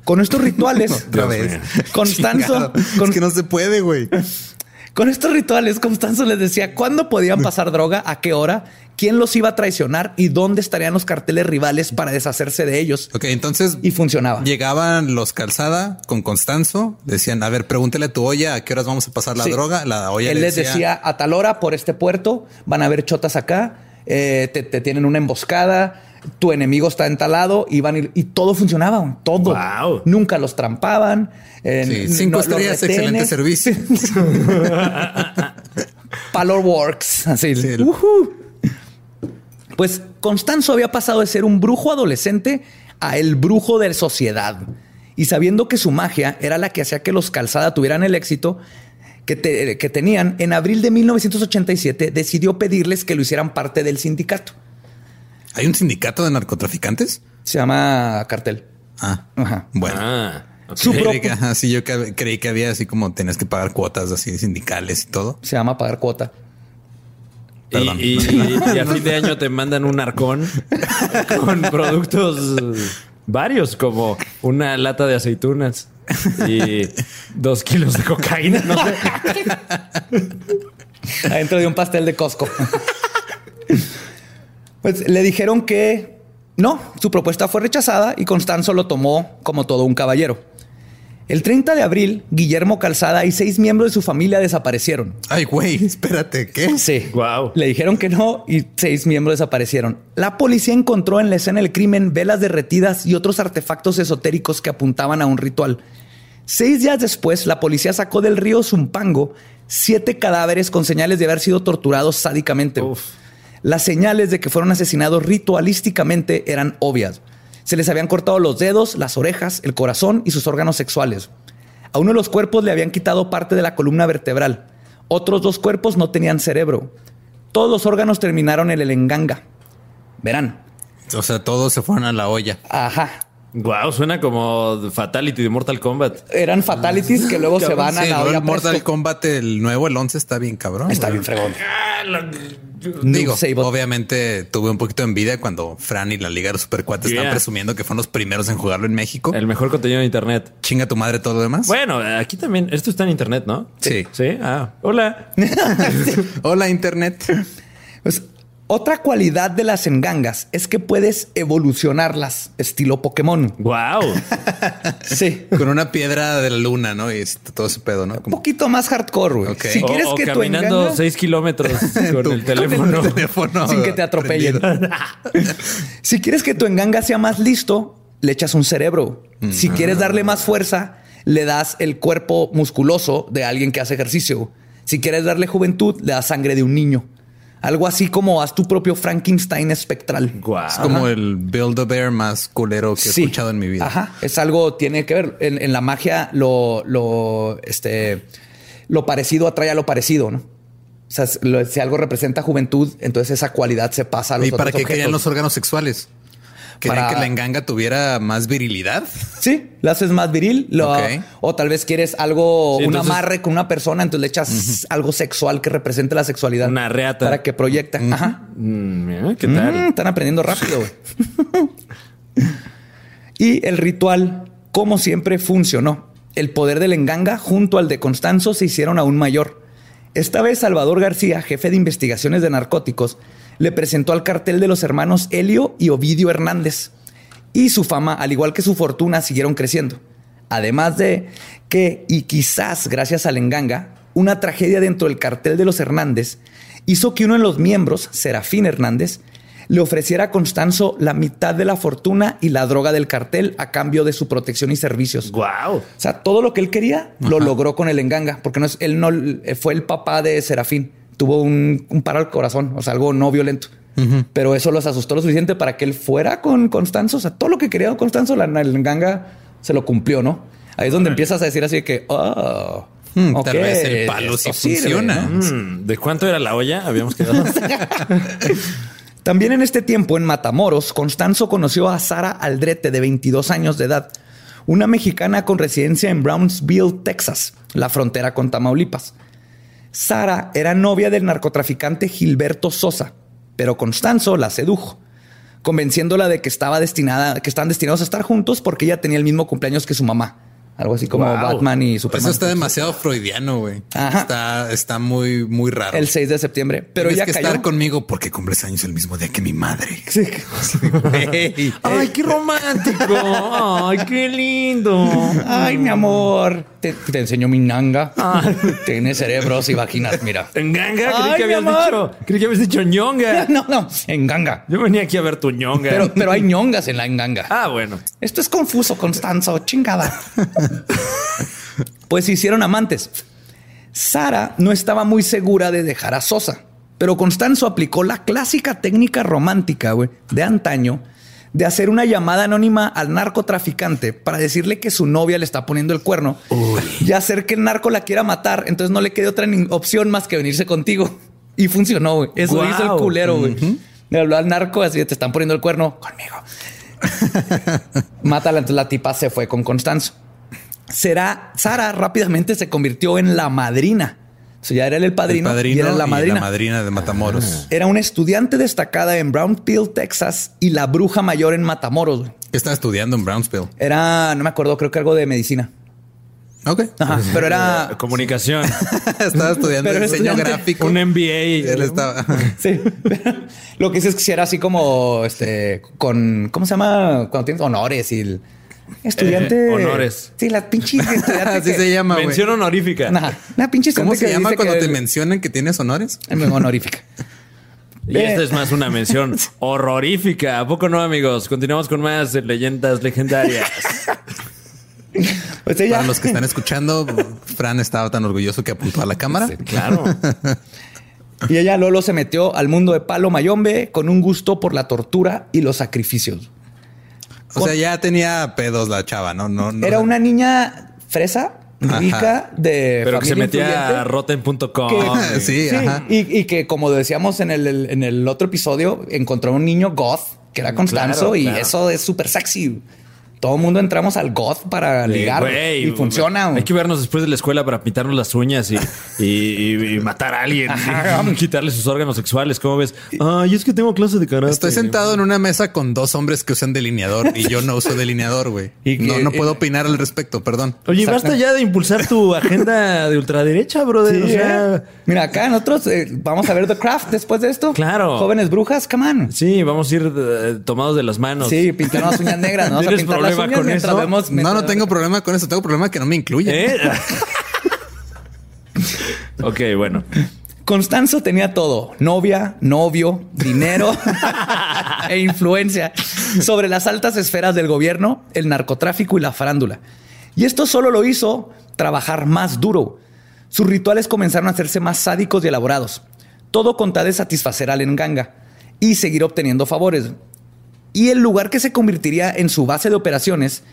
Con estos rituales, Otra vez. Constanzo, con, Es que no se puede, güey. con estos rituales, Constanzo les decía cuándo podían pasar droga, a qué hora, quién los iba a traicionar y dónde estarían los carteles rivales para deshacerse de ellos. Ok, entonces Y funcionaba. llegaban los calzada con Constanzo. Decían, a ver, pregúntale a tu olla a qué horas vamos a pasar la Sí. droga. La olla Él le les decía a tal hora por este puerto, van a haber chotas acá, eh, te, te tienen una emboscada, tu enemigo está entalado y van a ir- y todo funcionaba, todo. Wow. Nunca los trampaban. eh, Sí, cinco no- estrellas, excelente servicio. Palor Works. Así. Sí, Ujú. Pues Constanzo había pasado de ser un brujo adolescente a el brujo de sociedad. Y sabiendo que su magia era la que hacía que los Calzada tuvieran el éxito que, te- que tenían, en abril de 1987 decidió pedirles que lo hicieran parte del sindicato. ¿Hay un sindicato de narcotraficantes? Se llama cartel. Ah, Ajá. bueno. Ah. Su propio- ajá, sí, yo creí que había así como tenías que pagar cuotas así sindicales y todo. Se llama pagar cuota. Y, Perdón. y- y a fin de año te mandan un arcón con productos varios, como una lata de aceitunas y dos kilos de cocaína. No sé. adentro de un pastel de Costco. pues le dijeron que no, su propuesta fue rechazada y Constanzo lo tomó como todo un caballero. El 30 de abril, Guillermo Calzada y seis miembros de su familia desaparecieron. Ay, güey, espérate, ¿qué? Sí. Guau. Le dijeron que no y seis miembros desaparecieron. La policía encontró en la escena del crimen velas derretidas y otros artefactos esotéricos que apuntaban a un ritual. Seis días después, la policía sacó del río Zumpango siete cadáveres con señales de haber sido torturados sádicamente. Uf. Las señales de que fueron asesinados ritualísticamente eran obvias. Se les habían cortado los dedos, las orejas, el corazón y sus órganos sexuales. A uno de los cuerpos le habían quitado parte de la columna vertebral. Otros dos cuerpos no tenían cerebro. Todos los órganos terminaron en el enganga. Verán. O sea, todos se fueron a la olla. Ajá. Wow, suena como Fatality de Mortal Kombat. Eran fatalities que luego se van a la el Mortal presto. Kombat, el nuevo, el 11, está bien cabrón. Está güey. bien fregón. Digo, Noob Saibot. obviamente tuve un poquito de envidia cuando Fran y la Liga de los Supercuates Yeah. están presumiendo que fueron los primeros en jugarlo en México. El mejor contenido de internet. Chinga tu madre todo lo demás. Bueno, aquí también. Esto está en internet, ¿no? Sí. Sí. Ah, hola. Hola, Internet. Pues, otra cualidad de las engangas es que puedes evolucionarlas, estilo Pokémon. Wow. Sí. Con una piedra de la luna, ¿no? Y es todo ese pedo, ¿no? Un poquito más hardcore, güey. Ok. Si O- quieres o que tu caminando enganga... seis kilómetros con tu- el teléfono. con el teléfono sin que te atropellen. si quieres que tu enganga sea más listo, le echas un cerebro. Si quieres darle más fuerza, le das el cuerpo musculoso de alguien que hace ejercicio. Si quieres darle juventud, le das sangre de un niño. Algo así como haz tu propio Frankenstein espectral. Es como el Build a Bear más culero que he escuchado en mi vida. Ajá. Es algo, tiene que ver. En, en la magia, lo, lo, este, lo parecido atrae a lo parecido, ¿no? O sea, si algo representa juventud, entonces esa cualidad se pasa a los ¿Y para qué querían objetos. los órganos sexuales? ¿Querían Para- que la enganga tuviera más virilidad? Sí, lo haces más viril. lo- Ok. O tal vez quieres algo, Sí, un entonces- amarre con una persona, entonces le echas algo sexual que represente la sexualidad. Una reata. Para que proyecta. Ajá. Mm, ¿Qué tal? Mm, están aprendiendo rápido. güey. y el ritual, como siempre, funcionó. El poder del enganga junto al de Constanzo se hicieron aún mayor. Esta vez Salvador García, jefe de investigaciones de narcóticos, le presentó al cartel de los hermanos Helio y Ovidio Hernández. Y su fama, al igual que su fortuna, siguieron creciendo. Además de que, y quizás gracias al enganga, una tragedia dentro del cartel de los Hernández hizo que uno de los miembros, Serafín Hernández, le ofreciera a Constanzo la mitad de la fortuna y la droga del cartel a cambio de su protección y servicios. Wow. O sea, todo lo que él quería lo logró con el enganga, porque no es, él no fue el papá de Serafín. Tuvo un, un paro al corazón, o sea, algo no violento. Pero eso los asustó lo suficiente para que él fuera con Constanzo. O sea, todo lo que quería Constanzo, la, el enganga se lo cumplió, ¿no? Ahí es donde empiezas a decir así de que, oh, Hmm, tal vez el palo sí funciona. Mm, ¿De cuánto era la olla? Habíamos quedado. También en este tiempo, en Matamoros, Constanzo conoció a Sara Aldrete, de 22 años de edad, una mexicana con residencia en Brownsville, Texas, la frontera con Tamaulipas. Sara era novia del narcotraficante Gilberto Sosa, pero Constanzo la sedujo, convenciéndola de que estaba destinada, que estaban destinados a estar juntos porque ella tenía el mismo cumpleaños que su mamá. Algo así como Wow. Batman y Superman. Eso está demasiado freudiano, güey. Está, está muy, muy raro. el 6 de septiembre. Pero Tienes ella que cayó. estar conmigo porque cumples años el mismo día que mi madre. Sí. Ay, qué romántico. Ay, qué lindo. Ay, mi amor. Te, te enseño mi nanga. Tiene cerebros y vaginas, mira. En ganga, creí Ay, que habías mi amor. dicho. Creí que habías dicho ñonga. No, no, en ganga. Yo venía aquí a ver tu ñonga. Pero, pero hay ñongas en la enganga. Ah, bueno. Esto es confuso, Constanzo, chingada. pues se hicieron amantes. Sara no estaba muy segura de dejar a Sosa, pero Constanzo aplicó la clásica técnica romántica güey, de antaño de hacer una llamada anónima al narcotraficante para decirle que su novia le está poniendo el cuerno y hacer que el narco la quiera matar. Entonces no le quede otra opción más que venirse contigo. Y funcionó. güey. Eso hizo el culero. güey. Le habló al narco así te están poniendo el cuerno conmigo. Mátala. Entonces la tipa se fue con Constanzo. Será, Sara rápidamente se convirtió en la madrina. O sea, ya era él el padrino, el padrino y era la madrina. madrina de Matamoros. Era una estudiante destacada en Brownfield, Texas, y la bruja mayor en Matamoros. güey. Que estaba estudiando en Brownsville. Era, no me acuerdo, creo que algo de medicina. Ok. Ajá, pero era. Comunicación. estaba estudiando Pero diseño estudiante. gráfico. Un Él MBA. estaba. Sí. Lo que hice es que si era así como este con ¿cómo se llama? Cuando tienes honores y el estudiante. Eh, honores. Sí, la pinche estudiante. Así que- se llama. Mención honorífica. Ajá, una pinche ¿Cómo se llama cuando que te el- mencionan que tienes honores? honorífica. Y esta es más una mención horrorífica. ¿A poco no, amigos? Continuamos con más de leyendas legendarias. Pues ella, Para los que están escuchando, Fran estaba tan orgulloso que apuntó a la cámara. Claro. y ella Lolo se metió al mundo de Palo Mayombe con un gusto por la tortura y los sacrificios. O sea, ya tenía pedos la chava, ¿no? no, no Era una niña fresa, Ajá. rica, de Pero que se metía a rotten.com. que- Sí, Sí, ajá. y, y que como decíamos en el, el- en el otro episodio, encontró un niño goth que era Constanzo Claro, y claro. eso es súper sexy. Todo el mundo entramos al goth para ligar y funciona. Hay que vernos después de la escuela para pintarnos las uñas y, y- y- y matar a alguien. Ajá. y quitarle sus órganos sexuales. ¿Cómo ves? Ay, es que tengo clase de karate. Estoy sentado en una mesa con dos hombres que usan delineador y yo no uso delineador, güey. No, no puedo opinar al respecto, perdón. Oye, basta ya de impulsar tu agenda de ultraderecha, brother. Sí, o sea, ¿eh? Mira, acá nosotros eh, vamos a ver The Craft después de esto. Claro. Jóvenes brujas, come on. sí, vamos a ir eh, tomados de las manos. Sí, pintarnos las uñas negras. ¿no? Vamos a ¿Tienes pintar las problema uñas con eso? vemos. No, no tengo problema con eso. Tengo problema que no me incluyen. ¿Eh? ok, bueno. Constanzo tenía todo: novia, novio, dinero e influencia sobre las altas esferas del gobierno, el narcotráfico y la farándula. Y esto solo lo hizo trabajar más duro. Sus rituales comenzaron a hacerse más sádicos y elaborados. Todo con tal de satisfacer al enganga y seguir obteniendo favores. Y el lugar que se convertiría en su base de operaciones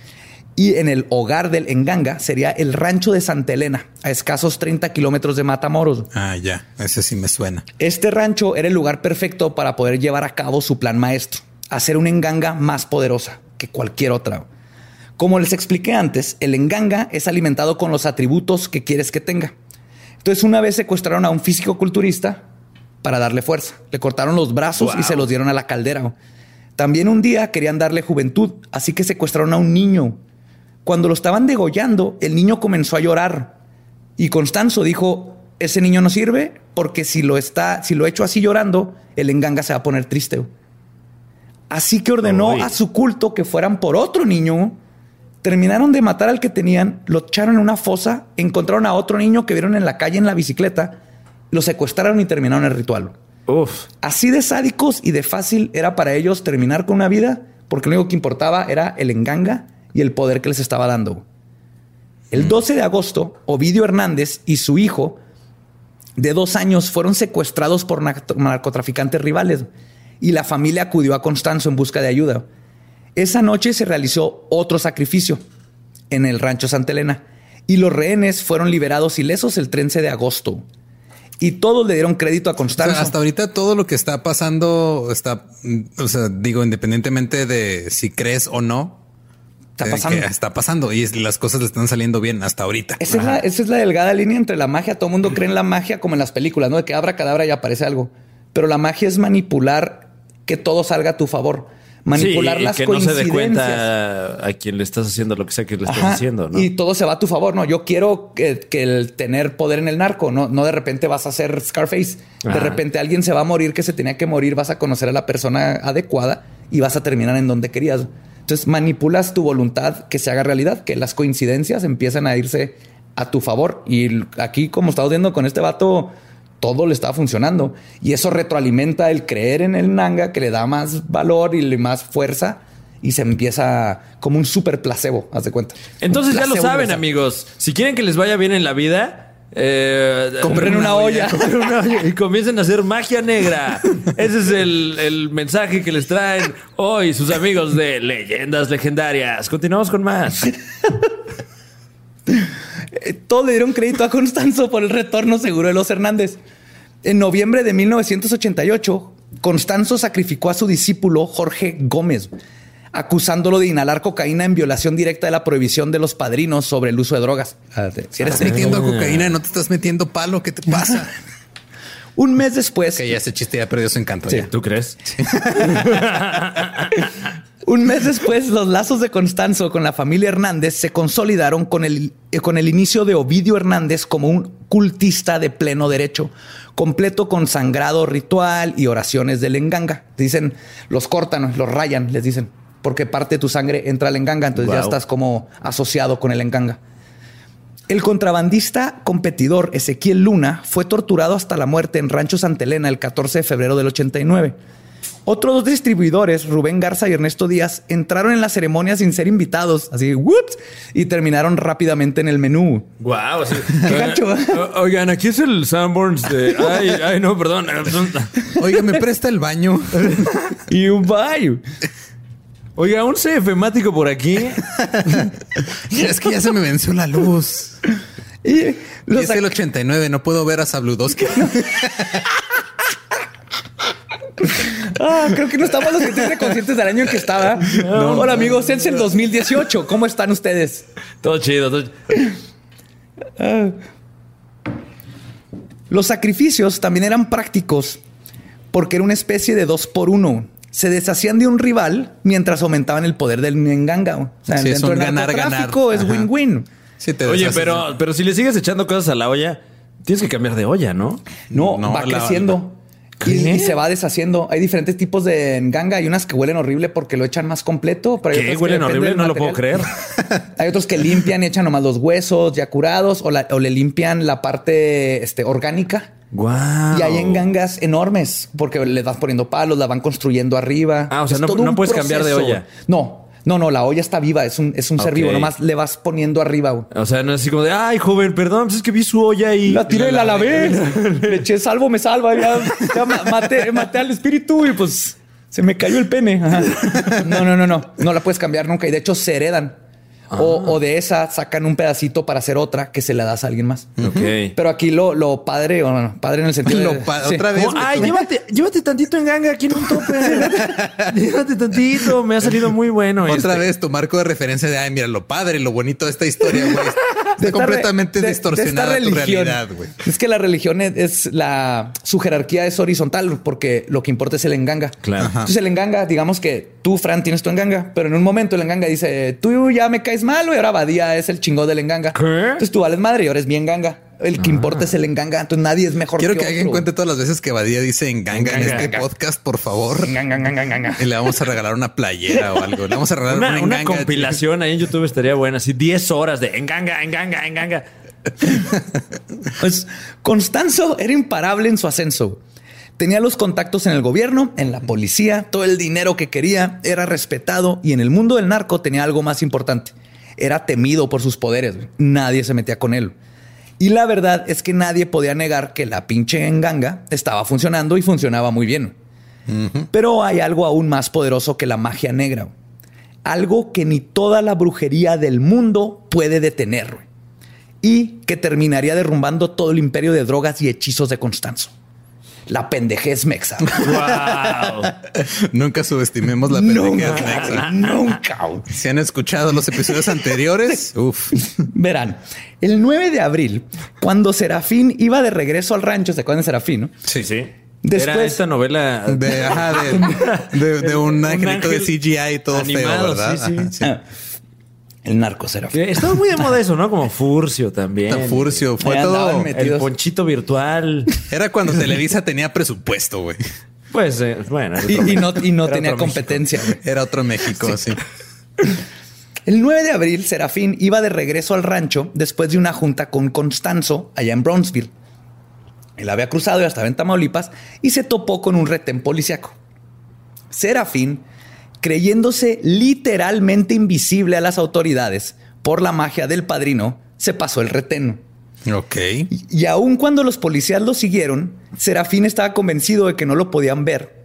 y en el hogar del enganga sería el rancho de Santa Elena, a escasos 30 kilómetros de Matamoros. Ah, ya. Ese sí me suena. Este rancho era el lugar perfecto para poder llevar a cabo su plan maestro, hacer una enganga más poderosa que cualquier otra. Como les expliqué antes, el enganga es alimentado con los atributos que quieres que tenga. Entonces, una vez secuestraron a un físico culturista para darle fuerza. Le cortaron los brazos y se los dieron a la caldera. También un día querían darle juventud, así que secuestraron a un niño. Cuando lo estaban degollando, el niño comenzó a llorar. Y Constanzo dijo, ese niño no sirve porque si lo está, si lo echo así llorando, el enganga se va a poner triste. Así que ordenó a su culto que fueran por otro niño. Terminaron de matar al que tenían, lo echaron en una fosa, encontraron a otro niño que vieron en la calle en la bicicleta, lo secuestraron y terminaron el ritual. Uf. Así de sádicos y de fácil era para ellos terminar con una vida, porque lo único que importaba era el enganga y el poder que les estaba dando. El 12 de agosto, Ovidio Hernández y su hijo de dos años fueron secuestrados por narco- narcotraficantes rivales y la familia acudió a Constanzo en busca de ayuda. Esa noche se realizó otro sacrificio en el rancho Santa Elena y los rehenes fueron liberados ilesos el 13 de agosto. Y todos le dieron crédito a O Constanzo. sea, hasta ahorita todo lo que está pasando está, o sea, digo, independientemente de si crees o no, Está eh, pasando. que está pasando y las cosas le están saliendo bien hasta ahorita. Esa es, la, esa es la delgada línea entre la magia. Todo el mundo cree en la magia como en las películas, ¿no? De que abra cadabra y aparece algo. Pero la magia es manipular que todo salga a tu favor. Manipular Sí, y las que no se dé coincidencias. cuenta a quien le estás haciendo lo que sea que le estás Ajá. haciendo, ¿no? Y todo se va a tu favor. No, yo quiero que, que el tener poder en el narco. No, no de repente vas a ser Scarface. De repente alguien se va a morir que se tenía que morir. Vas a conocer a la persona adecuada y vas a terminar en donde querías. Entonces manipulas tu voluntad que se haga realidad, que las coincidencias empiezan a irse a tu favor. Y aquí, como estamos viendo con este vato, todo le estaba funcionando. Y eso retroalimenta el creer en el nanga, que le da más valor y más fuerza. Y se empieza como un super placebo, haz de cuenta. Entonces ya lo saben, universal. amigos. Si quieren que les vaya bien en la vida, eh, Compren una olla. una olla y comiencen a hacer magia negra. Ese es el, el mensaje que les traen hoy sus amigos de Leyendas Legendarias. Continuamos con más. Eh, Todos le dieron crédito a Constanzo por el retorno seguro de los Hernández. En noviembre de 1988, Constanzo sacrificó a su discípulo Jorge Gómez, acusándolo de inhalar cocaína en violación directa de la prohibición de los padrinos sobre el uso de drogas. Ah, Si eres Estás metiendo cocaína, no te estás metiendo palo. ¿Qué te pasa? un mes después, que ya ese chiste ya perdió su encanto. Sí. ¿Tú crees? Un mes después, los lazos de Constanzo con la familia Hernández se consolidaron con el, eh, con el inicio de Ovidio Hernández como un cultista de pleno derecho, completo con sangrado ritual y oraciones del enganga. Dicen, los cortan, los rayan, les dicen, porque parte de tu sangre entra al enganga, entonces ya estás como asociado con el enganga. El contrabandista competidor Ezequiel Luna fue torturado hasta la muerte en Rancho Santa Elena el 14 de febrero del 89. Otros dos distribuidores, Rubén Garza y Ernesto Díaz, entraron en la ceremonia sin ser invitados, así, whoops, y terminaron rápidamente en el menú. Wow. Qué gacho, ¿eh? Oigan, aquí es el Sanborns de. Ay, ay, no, perdón. Oiga, ¿me presta el baño? Y un bye. Oiga, un CF por aquí. es que ya se me venció la luz. Y Y los es el 89, no puedo ver a Sabludowski. Ah, creo que no estamos lo suficientemente conscientes del año en que estaba. Hola amigos, es el 2018. ¿Cómo están ustedes? Todo chido. todo ch- Los sacrificios también eran prácticos porque era una especie de dos por uno. Se deshacían de un rival mientras aumentaban el poder del Nganga. O sea, Sí, es dentro un del ganar, narcotráfico ganar. es win-win. Sí, Oye, pero, pero si le sigues echando cosas a la olla, tienes que cambiar de olla, ¿no? No, No, va la- creciendo. Y, se va deshaciendo. Hay diferentes tipos de nganga. Hay unas que huelen horrible porque lo echan más completo. Pero hay Huelen horrible, no lo puedo creer. material. Hay otros que limpian y echan nomás los huesos ya curados o, la- o le limpian la parte este, orgánica. Wow. Y hay en gangas enormes porque le vas poniendo palos, la van construyendo arriba. Ah, o sea, Es no- no puedes cambiar de olla. No, no, no, la olla está viva, es un, es un ser vivo, nomás le vas poniendo arriba. güey. O sea, no es así como de, ay, joven, perdón, pues es que vi su olla y. La tiré, la lavé, le eché salvo, me salva, ya, ya ma- maté, maté al espíritu y pues se me cayó el pene. Ajá. No, no, no, no, no la puedes cambiar nunca y de hecho se heredan. O, o de esa sacan un pedacito para hacer otra que se la das a alguien más. Ok. Pero aquí lo, lo padre, o no, padre en el sentido Lo de- sí. otra vez. Como, ay, llévate, llévate tantito en ganga aquí en un tope. llévate tantito. Me ha salido muy bueno. Otra este. vez tu marco de referencia de, ay, mira, lo padre, lo bonito de esta historia, güey. de Está completamente de- distorsionada tu realidad, güey. Es que la religión es, es la su jerarquía es horizontal porque lo que importa es el enganga. Claro. Ajá. Entonces el enganga, digamos que tú, Fran, tienes tu enganga, pero en un momento el enganga dice, tú ya me caes mal y ahora Badía es el chingón del enganga. ¿Qué? Entonces tú vales madre y ahora es mi enganga. El que importa es el enganga. Entonces nadie es mejor Quiero que que alguien otro. cuente todas las veces que Badía dice en ganga en Enganga. este podcast, por favor. Enganga, enganga, enganga. Y le vamos a regalar una playera o algo. Le vamos a regalar Una, una, una enganga. compilación ahí en YouTube estaría buena. Así 10 horas de enganga, enganga, enganga. Pues Constanzo era imparable en su ascenso. Tenía los contactos en el gobierno, en la policía, todo el dinero que quería, era respetado y en el mundo del narco tenía algo más importante. Era temido por sus poderes. Nadie se metía con él. Y la verdad es que nadie podía negar que la pinche enganga estaba funcionando y funcionaba muy bien. Pero hay algo aún más poderoso que la magia negra. Algo que ni toda la brujería del mundo puede detener. Y que terminaría derrumbando todo el imperio de drogas y hechizos de Constanzo. La pendejez mexa. Wow. Nunca subestimemos la pendejez Nunca, mexa. nunca. Si han escuchado los episodios anteriores, uff. Verán, el 9 de abril, cuando Serafín iba de regreso al rancho, ¿se acuerdan de Serafín? no? Sí, Sí. Después- Era esta novela De, ajá, de, de- de un angelito de CGI todo animado, feo, ¿verdad? sí, sí. Ajá, sí. El narco Serafín. Estaba muy de moda eso, ¿no? Como Furcio también. Furcio. Fue Ahí todo. metidos. El ponchito virtual. Era cuando Televisa tenía presupuesto, güey. Pues, eh, bueno. Y, no, y no Era tenía México. competencia. güey. Era otro México, sí. El 9 de abril, Serafín iba de regreso al rancho después de una junta con Constanzo allá en Brownsville. Él había cruzado y estaba en Tamaulipas y se topó con un retén policiaco. Serafín, creyéndose literalmente invisible a las autoridades por la magia del padrino, se pasó el retén. Ok. Y aun cuando los policías lo siguieron, Serafín estaba convencido de que no lo podían ver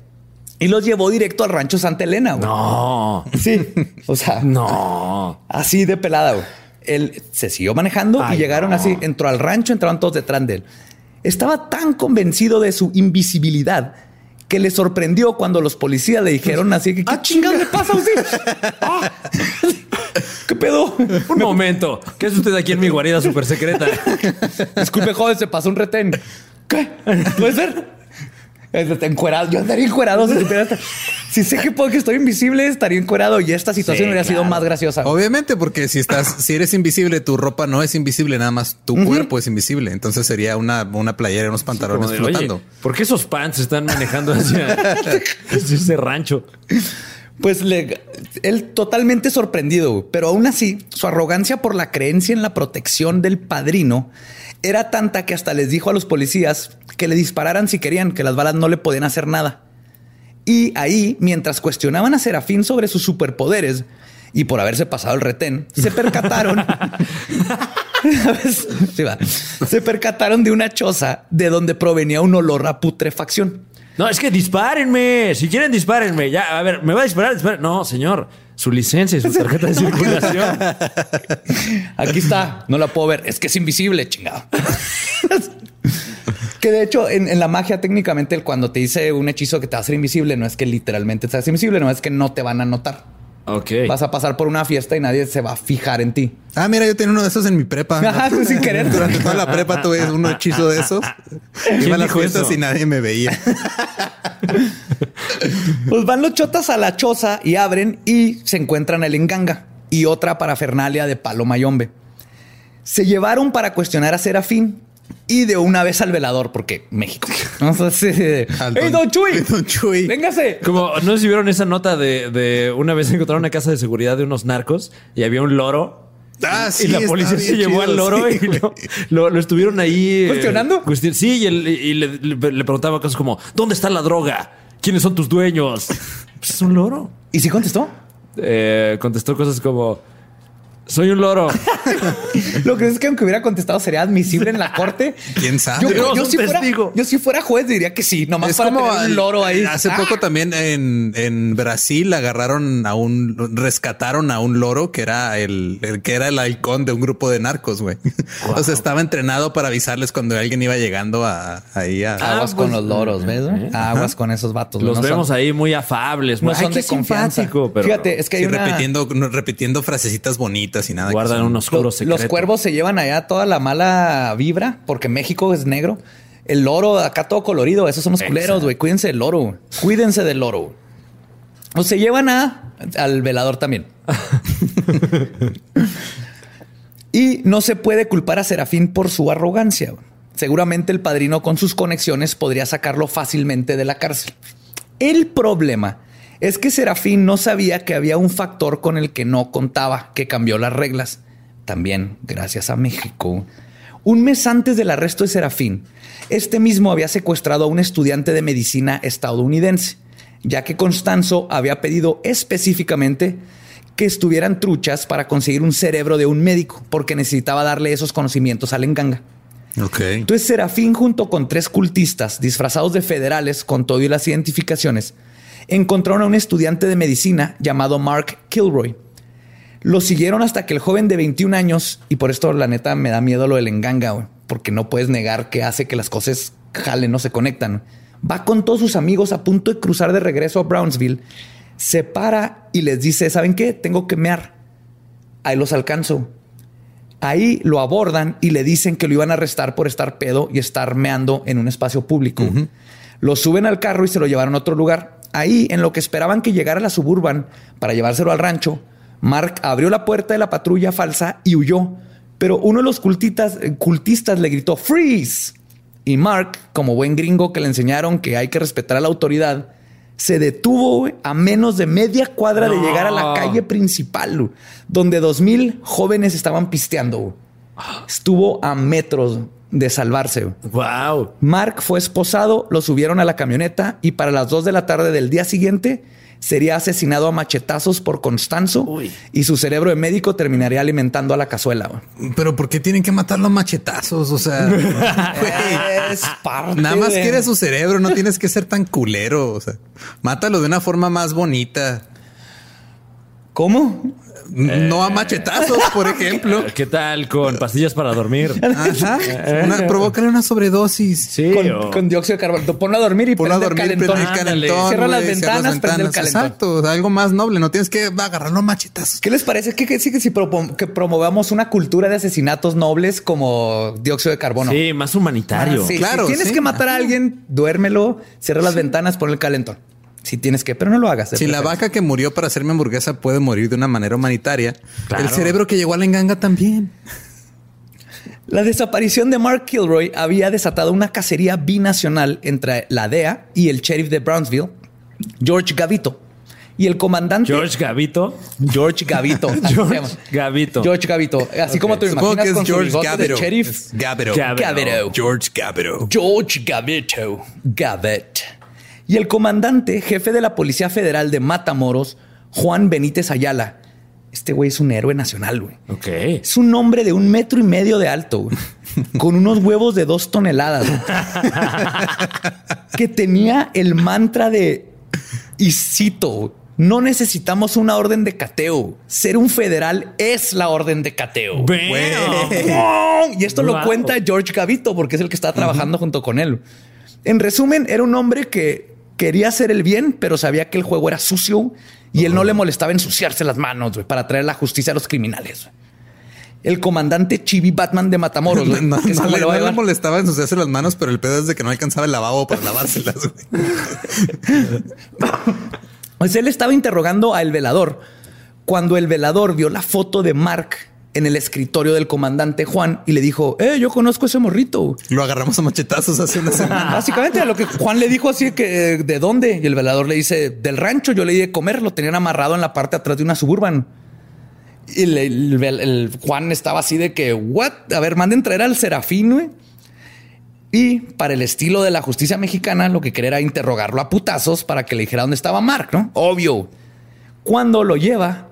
y los llevó directo al rancho Santa Elena. güey. No, Sí, o sea, no. Así de pelada, güey. Él se siguió manejando y llegaron no. así, entró al rancho, entraron todos detrás de él. Estaba tan convencido de su invisibilidad que le sorprendió cuando los policías le dijeron así que ¿qué chingados le pasa a usted? Ah, ¿Qué pedo? Un momento. ¿Qué es usted aquí en mi guarida súper secreta? Disculpe, joven, se pasó un retén. ¿Qué? ¿Puede ser? Encuerado. Yo andaría encuerado si supiera esto. Si sé que puedo que estoy invisible, estaría encuerado y esta situación Sí, hubiera sido más graciosa. Obviamente, porque si estás, si eres invisible, tu ropa no es invisible, nada más tu cuerpo es invisible. Entonces sería una, una playera y unos pantalones de, flotando. Oye, ¿por qué esos pants están manejando hacia, hacia ese rancho? Pues le- él totalmente sorprendido, güey. pero aún así su arrogancia por la creencia en la protección del padrino era tanta que hasta les dijo a los policías que le dispararan si querían, que las balas no le podían hacer nada. Y ahí, mientras cuestionaban a Serafín sobre sus superpoderes y por haberse pasado el retén, se percataron. Sí, va. se percataron de una choza de donde provenía un olor a putrefacción. No, es que dispárenme. Si quieren, dispárenme. Ya, a ver, ¿me va a disparar? Disparen. No, señor. Su licencia y su tarjeta de circulación. Aquí está, no la puedo ver. Es que es invisible, chingado. que de hecho, en, en la magia, técnicamente, el cuando te dice un hechizo que te va a hacer invisible, no es que literalmente te hace invisible, no es que no te van a notar. Ok. Vas a pasar por una fiesta y nadie se va a fijar en ti. Ah, mira, yo tenía uno de esos en mi prepa. Ajá, tú sin querer. Durante toda la prepa tuve un hechizo de esos. Iba a las fiestas eso? y nadie me veía. Pues van los chotas a la choza y abren y se encuentran el enganga y otra parafernalia de palo mayombe. Se llevaron para cuestionar a Serafín y de una vez al velador, porque México. Entonces, Al ¡Ey, don Chuy! Don Chuy. ¡Véngase! Como no sé si vieron esa nota de, de una vez encontraron una casa de seguridad de unos narcos y había un loro. Ah, sí, y la policía se llevó chido, al loro sí, y lo, lo- lo estuvieron ahí eh, ¿Cuestionando? cuestion- sí, y, el- y le, le- le preguntaba cosas como: ¿Dónde está la droga? ¿Quiénes son tus dueños? Pues es un loro. ¿Y si contestó? Eh, contestó cosas como: Soy un loro. Lo que es que aunque hubiera contestado sería admisible en la corte. ¿Quién sabe? Yo, si fuera, testigo. yo si fuera juez diría que sí, nomás Es para como tener un loro ahí. Hace Ah, poco también en, en Brasil agarraron a un, rescataron a un loro que era el, el que era el halcón de un grupo de narcos, güey. O sea, estaba entrenado para avisarles cuando alguien iba llegando a, ahí a, Aguas Ah, con pues, los loros, ¿ves? eh, Aguas con esos vatos. Los no son- vemos ahí muy afables. No muy- son de confianza. pero Fíjate, es que hay sí, una... repitiendo, repitiendo frasecitas bonitas y nada. que guardan son- un oscuro Los, secreto. los cuervos se llevan allá toda la mala vibra porque México es negro. El loro acá todo colorido. Esos son los culeros, güey. Cuídense del loro. Cuídense del loro. O se llevan a al velador también. y no se puede culpar a Serafín por su arrogancia. Seguramente el padrino con sus conexiones podría sacarlo fácilmente de la cárcel. El problema es que Serafín no sabía que había un factor con el que no contaba, que cambió las reglas. También, gracias a México, Un mes antes del arresto de Serafín, este mismo había secuestrado a un estudiante de medicina estadounidense, ya que Constanzo había pedido específicamente que estuvieran truchas para conseguir un cerebro de un médico, porque necesitaba darle esos conocimientos al enganga. Ok. Entonces Serafín junto con tres cultistas disfrazados de federales con todo y las identificaciones, encontraron a un estudiante de medicina llamado Mark Kilroy. Lo siguieron hasta que el joven de 21 años, y por esto la neta me da miedo lo del enganga, porque no puedes negar que hace que las cosas jalen, no se conectan. Va con todos sus amigos a punto de cruzar de regreso a Brownsville, se para y les dice, ¿saben qué? Tengo que mear. Ahí los alcanzo. Ahí lo abordan y le dicen que lo iban a arrestar por estar pedo y estar meando en un espacio público. Lo suben al carro y se lo llevaron a otro lugar. Ahí, en lo que esperaban que llegara la suburban para llevárselo al rancho, Mark abrió la puerta de la patrulla falsa y huyó. Pero uno de los cultistas, eh, cultistas le gritó ¡Freeze! Y Mark, como buen gringo que le enseñaron que hay que respetar a la autoridad, se detuvo a menos de media cuadra de llegar a la calle principal, donde dos mil jóvenes estaban pisteando. Estuvo a metros de salvarse. Wow. Mark fue esposado, lo subieron a la camioneta y para las 2 de la tarde del día siguiente sería asesinado a machetazos por Constanzo Uy. y su cerebro de médico terminaría alimentando a la cazuela. güey. Pero ¿por qué tienen que matarlo a machetazos? O sea, Es parte nada más de- quiere su cerebro, no tienes que ser tan culero. O sea, mátalo de una forma más bonita. ¿Cómo? No a machetazos, por ejemplo. ¿Qué tal con pastillas para dormir? Ajá. Una, provócale una sobredosis. Sí. Con, o- con dióxido de carbono. Ponlo a dormir y Ponlo a dormir, calentón. prende el Ándale. calentón. Cierra las güey, ventanas, prende el calentón. Exacto. o sea, algo más noble. No tienes que agarrarlo a machetazos. ¿Qué les parece que, que, sí, que si que promovamos una cultura de asesinatos nobles como dióxido de carbono? Sí, más humanitario. Ah, sí. Claro, Si tienes sí. que matar a alguien, duérmelo, cierra las ventanas, pon el calentón. Si tienes que, pero no lo hagas. Si la vaca que murió para hacerme hamburguesa puede morir de una manera humanitaria, Claro. el cerebro que llegó a la enganga también. La desaparición de Mark Kilroy había desatado una cacería binacional entre la DEA y el sheriff de Brownsville, George Gavito. Y el comandante George Gavito. George Gavito. así se llama. George Gavito. George Gavito. Así como te lo Supongo imaginas que es con George Gavito. sheriff. Gavito. Gavito. Gavito. George Gavito. George Gavito. Gavet. Y el comandante, jefe de la Policía Federal de Matamoros, Juan Benítez Ayala. Este güey es un héroe nacional, güey. Ok. Es un hombre de un metro y medio de alto, güey, con unos huevos de dos toneladas, güey, que tenía el mantra de, y cito, no necesitamos una orden de cateo. Ser un federal es la orden de cateo. Y esto lo cuenta George Gavito porque es el que está trabajando junto con él. En resumen, era un hombre que quería hacer el bien, pero sabía que el juego era sucio y él no le molestaba ensuciarse las manos para traer la justicia a los criminales. El comandante Chibi Batman de Matamoros, No, que le, no molestaba ensuciarse las manos, pero el pedo es de que no alcanzaba el lavabo para lavárselas. Pues él estaba interrogando al velador cuando el velador vio la foto de Mark en el escritorio del comandante Juan y le dijo, eh, yo conozco ese morrito. Lo agarramos a machetazos hace una semana. Básicamente a lo que Juan le dijo así que eh, de dónde y el velador le dice del rancho. Yo le di de comer, lo tenían amarrado en la parte de atrás de una suburban. Y el, el- el- el Juan estaba así de que, what? A ver, manden traer al serafín, güey. Y para el estilo de la justicia mexicana, lo que quería era interrogarlo a putazos para que le dijera dónde estaba Mark, ¿no? Obvio. Cuando lo lleva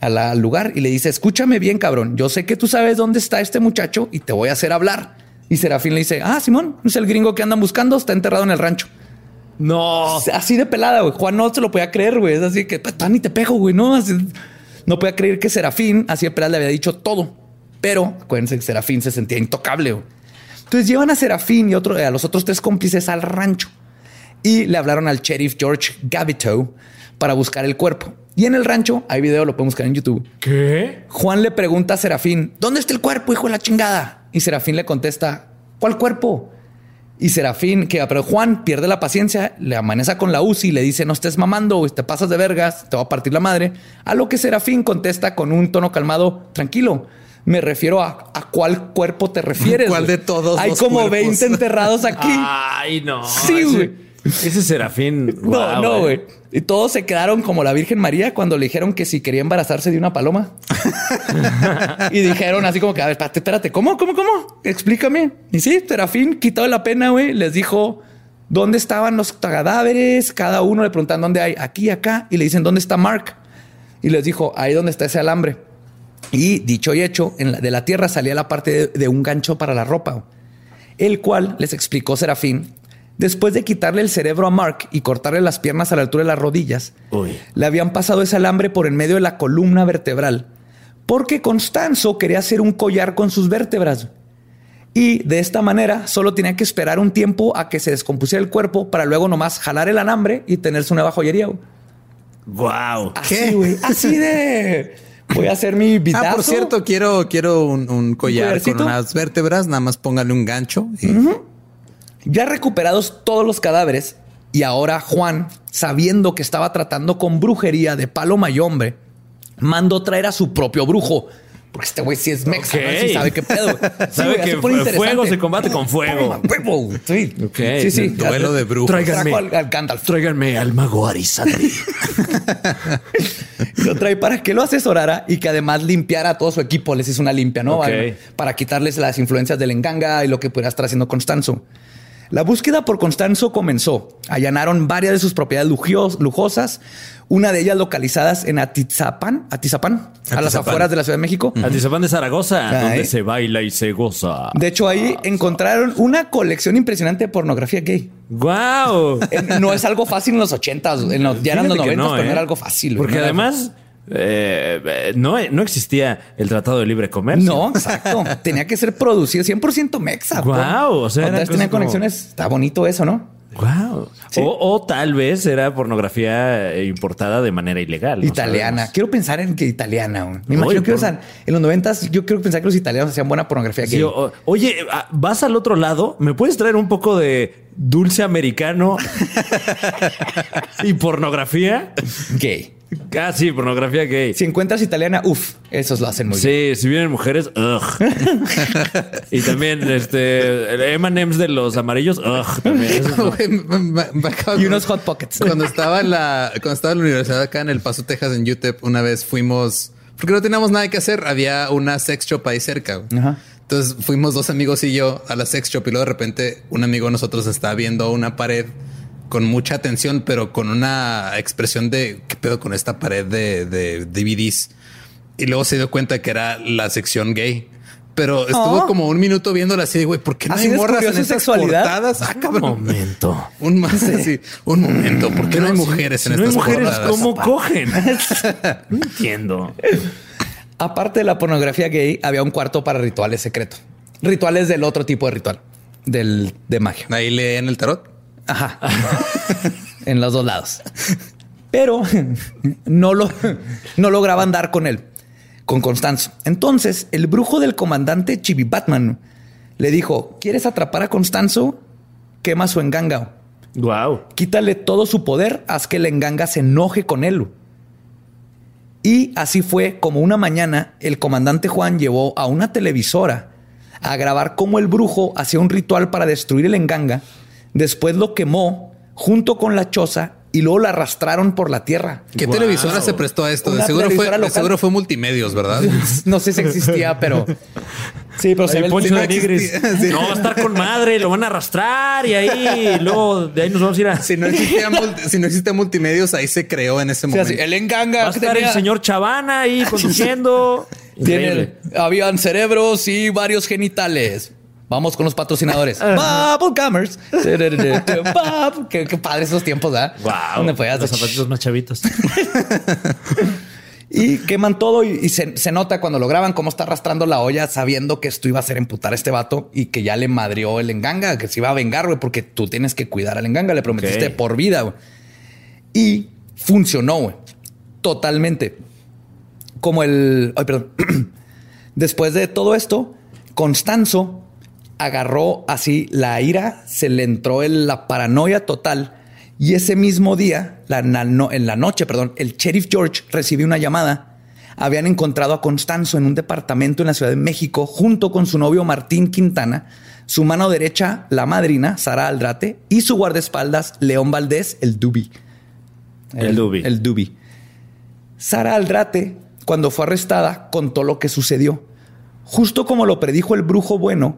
a la- al lugar y le dice, escúchame bien, cabrón, yo sé que tú sabes dónde está este muchacho y te voy a hacer hablar. Y Serafín le dice, ah, Simón, es el gringo que andan buscando, está enterrado en el rancho. No. Así de pelada, güey. Juan no se lo podía creer, güey. Es así que, pues, ni te pego, güey, ¿no? Así- no podía creer que Serafín, así de pelada, le había dicho todo. Pero, acuérdense que Serafín se sentía intocable, güey. Entonces llevan a Serafín y otro, a los otros tres cómplices al rancho y le hablaron al sheriff George Gavito para buscar el cuerpo. Y en el rancho, hay video, lo pueden buscar en YouTube. ¿Qué? Juan le pregunta a Serafín, ¿dónde está el cuerpo, hijo de la chingada? Y Serafín le contesta, ¿cuál cuerpo? Y Serafín, que pero Juan pierde la paciencia, le amaneza con la UCI y le dice, no estés mamando, te pasas de vergas, te va a partir la madre. A lo que Serafín contesta con un tono calmado, tranquilo. Me refiero a, a cuál cuerpo te refieres. ¿Cuál de todos Hay los como cuerpos? 20 enterrados aquí. Ay, no. Sí, güey. Ese serafín. No, no, eh. güey. Y todos se quedaron como la Virgen María cuando le dijeron que si quería embarazarse de una paloma. y dijeron así como que, a ver, espérate, espérate, ¿cómo, cómo, cómo? Explícame. Y sí, Serafín, quitado la pena, güey, les dijo dónde estaban los cadáveres. Cada uno le preguntan dónde hay, aquí, acá. Y le dicen, ¿dónde está Mark? Y les dijo, ahí donde está ese alambre. Y dicho y hecho, en la- de la tierra salía la parte de, de un gancho para la ropa, el cual les explicó Serafín. Después de quitarle el cerebro a Mark y cortarle las piernas a la altura de las rodillas, Uy. le habían pasado ese alambre por en medio de la columna vertebral, porque Constanzo quería hacer un collar con sus vértebras. Y de esta manera solo tenía que esperar un tiempo a que se descompusiera el cuerpo para luego nomás jalar el alambre y tener su nueva joyería. Wow. Así, güey. Así de. Voy a hacer mi vidazo. Ah, por cierto, quiero, quiero un, un collar con unas vértebras. Nada más póngale un gancho. y- Ya recuperados todos los cadáveres y ahora Juan, sabiendo que estaba tratando con brujería de paloma y hombre, mandó traer a su propio brujo. Porque este güey sí es mexa, Ok. ¿no? Sí sabe qué pedo. Sí, Sabe güey, que fuego se combate con fuego. Sí. Sí, sí. Duelo de brujos. Tráiganme. Al, al Gandalf. Tráiganme al mago Arizadri. Lo trae para que lo asesorara y que además limpiara a todo su equipo. Les hizo una limpia, ¿no? Para quitarles las influencias del enganga y lo que pudiera estar haciendo Constanzo. La búsqueda por Constanzo comenzó. Allanaron varias de sus propiedades lujios- lujosas, una de ellas localizadas en Atizapán, Atizapán, a las afueras de la Ciudad de México. Atizapán de Zaragoza, donde se baila y se goza. De hecho, ahí encontraron una colección impresionante de pornografía gay. Wow. Eh, No es algo fácil en los ochentas, en los, ya eran los noventas, pero no ¿eh? era algo fácil. Porque No además eh, no, no existía el Tratado de Libre Comercio. No, exacto. Tenía que ser producido 100% mexa. Pues. o sea, era tenía como- conexiones. Está bonito eso, ¿no? Wow. Sí. O, o tal vez era pornografía eh, importada de manera ilegal. italiana. Quiero pensar en que italiana. Me imagino que por- en los noventas yo quiero pensar que los italianos hacían buena pornografía gay. o- oye, ah, vas al otro lado, ¿me puedes traer un poco de dulce americano y pornografía? Gay. Sí, pornografía gay. Si encuentras italiana, uff, esos lo hacen muy bien. Sí, si vienen mujeres, ugh. y también este M&M's de los amarillos, ugh, también. Lo- Y unos hot pockets. Cuando estaba en la, cuando estaba en la universidad acá en El Paso, Texas, en UTEP, una vez fuimos, porque no teníamos nada que hacer, había una sex shop ahí cerca. Ajá. Entonces fuimos dos amigos y yo a la sex shop y luego de repente un amigo de nosotros estaba viendo una pared con mucha atención, pero con una expresión de qué pedo con esta pared de, de DVDs. Y luego se dio cuenta que era la sección gay. Pero estuvo Oh. como un minuto viéndola así de güey, ¿por qué no Así hay morras en su estas sexualidad. portadas? Ah, Un cabrón. momento. Un más así, un momento, ¿por qué no hay mujeres Si en no hay estas mujeres, portadas? ¿cómo cogen? No entiendo. Aparte de la pornografía gay, había un cuarto para rituales secretos. Rituales del otro tipo de ritual, del de magia. Ahí leen el tarot. Ajá. en los dos lados. Pero no lo no lograban dar con él, con Constanzo. Entonces, el brujo del comandante Chibi Batman le dijo: ¿Quieres atrapar a Constanzo? Quema su enganga. Wow. Quítale todo su poder, haz que el enganga se enoje con él. Y así fue como una mañana el comandante Juan llevó a una televisora a grabar cómo el brujo hacía un ritual para destruir el enganga. Después lo quemó junto con la choza y luego la arrastraron por la tierra. ¿Qué Wow. televisora se prestó a esto? De seguro, fue, de local. seguro fue multimedios, ¿verdad? No sé si existía, pero sí, pero se ve el- Poncho de Nigris. existía, sí. No, va a estar con madre, lo van a arrastrar y ahí, y luego de ahí nos vamos a ir a. Si no existía, multi- si no existía multimedios, ahí se creó en ese o sea, momento. el enganga Va a estar tenía- el señor Chavana ahí conduciendo. Tiene, habían cerebros y varios genitales. Vamos con los patrocinadores. Bubble Commerce. Qué, qué padre esos tiempos, ¿verdad? Wow. Donde podías- Los zapatitos más chavitos. Y queman todo y, y se, se nota cuando lo graban cómo está arrastrando la olla sabiendo que esto iba a hacer emputar a este vato y que ya le madrió el enganga, que se iba a vengar, güey, porque tú tienes que cuidar al enganga, le prometiste por vida, güey. Y funcionó, güey. Totalmente. Como el... Ay, perdón. Después de todo esto, Constanzo agarró así la ira, se le entró en la paranoia total y ese mismo día, la- na- no- en la noche, perdón, el sheriff George recibió una llamada habían encontrado a Constanzo en un departamento en la Ciudad de México junto con su novio Martín Quintana, su mano derecha, la madrina, Sara Aldrate, y su guardaespaldas, León Valdés, el Dubi. El Dubi. El Dubi. Sara Aldrate, cuando fue arrestada, contó lo que sucedió. Justo como lo predijo el brujo bueno,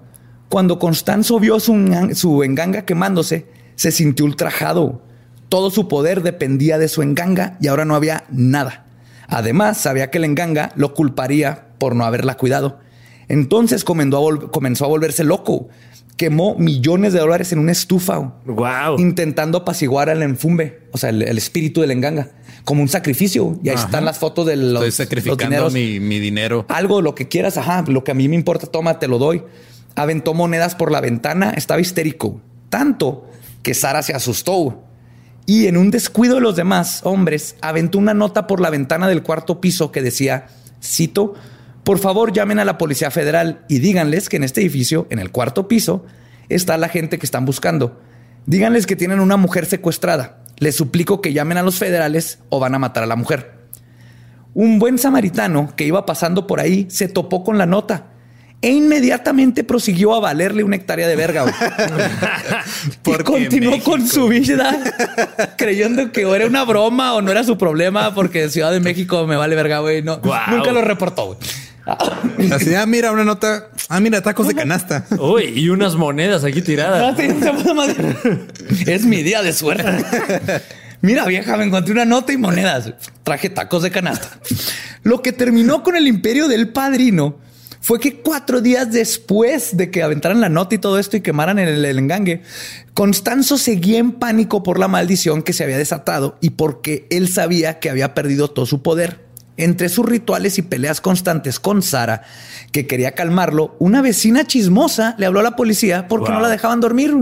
cuando Constanzo vio su, su enganga quemándose, se sintió ultrajado. Todo su poder dependía de su enganga y ahora no había nada. Además, sabía que el enganga lo culparía por no haberla cuidado. Entonces comenzó a, vol- comenzó a volverse loco. Quemó millones de dólares en una estufa Wow. intentando apaciguar al enfumbe, o sea, el, el espíritu del enganga, como un sacrificio. Y ahí están las fotos de los, Estoy los sacrificando dineros. mi, mi dinero. Algo, lo que quieras, ajá, lo que a mí me importa, toma, te lo doy. Aventó monedas por la ventana, estaba histérico. Tanto que Sara se asustó. Y en un descuido de los demás hombres, aventó una nota por la ventana del cuarto piso que decía, cito, por favor llamen a la Policía Federal y díganles que en este edificio, en el cuarto piso, está la gente que están buscando. Díganles que tienen una mujer secuestrada. Les suplico que llamen a los federales o van a matar a la mujer. Un buen samaritano que iba pasando por ahí se topó con la nota e inmediatamente prosiguió a valerle una hectárea de verga. güey. y Porque continuó México. con su vida creyendo que o era una broma o no era su problema porque Ciudad de México me vale verga, güey. No. Nunca lo reportó, güey. Así, ah, mira, una nota. Ah, mira, tacos de canasta. Uy, y unas monedas aquí tiradas. Es mi día de suerte. Mira, vieja, me encontré una nota y monedas. Traje tacos de canasta. Lo que terminó con el imperio del padrino fue que cuatro días después de que aventaran la nota y todo esto y quemaran el, el engangue, Constanzo seguía en pánico por la maldición que se había desatado y porque él sabía que había perdido todo su poder. Entre sus rituales y peleas constantes con Sara, que quería calmarlo, una vecina chismosa le habló a la policía porque no la dejaban dormir.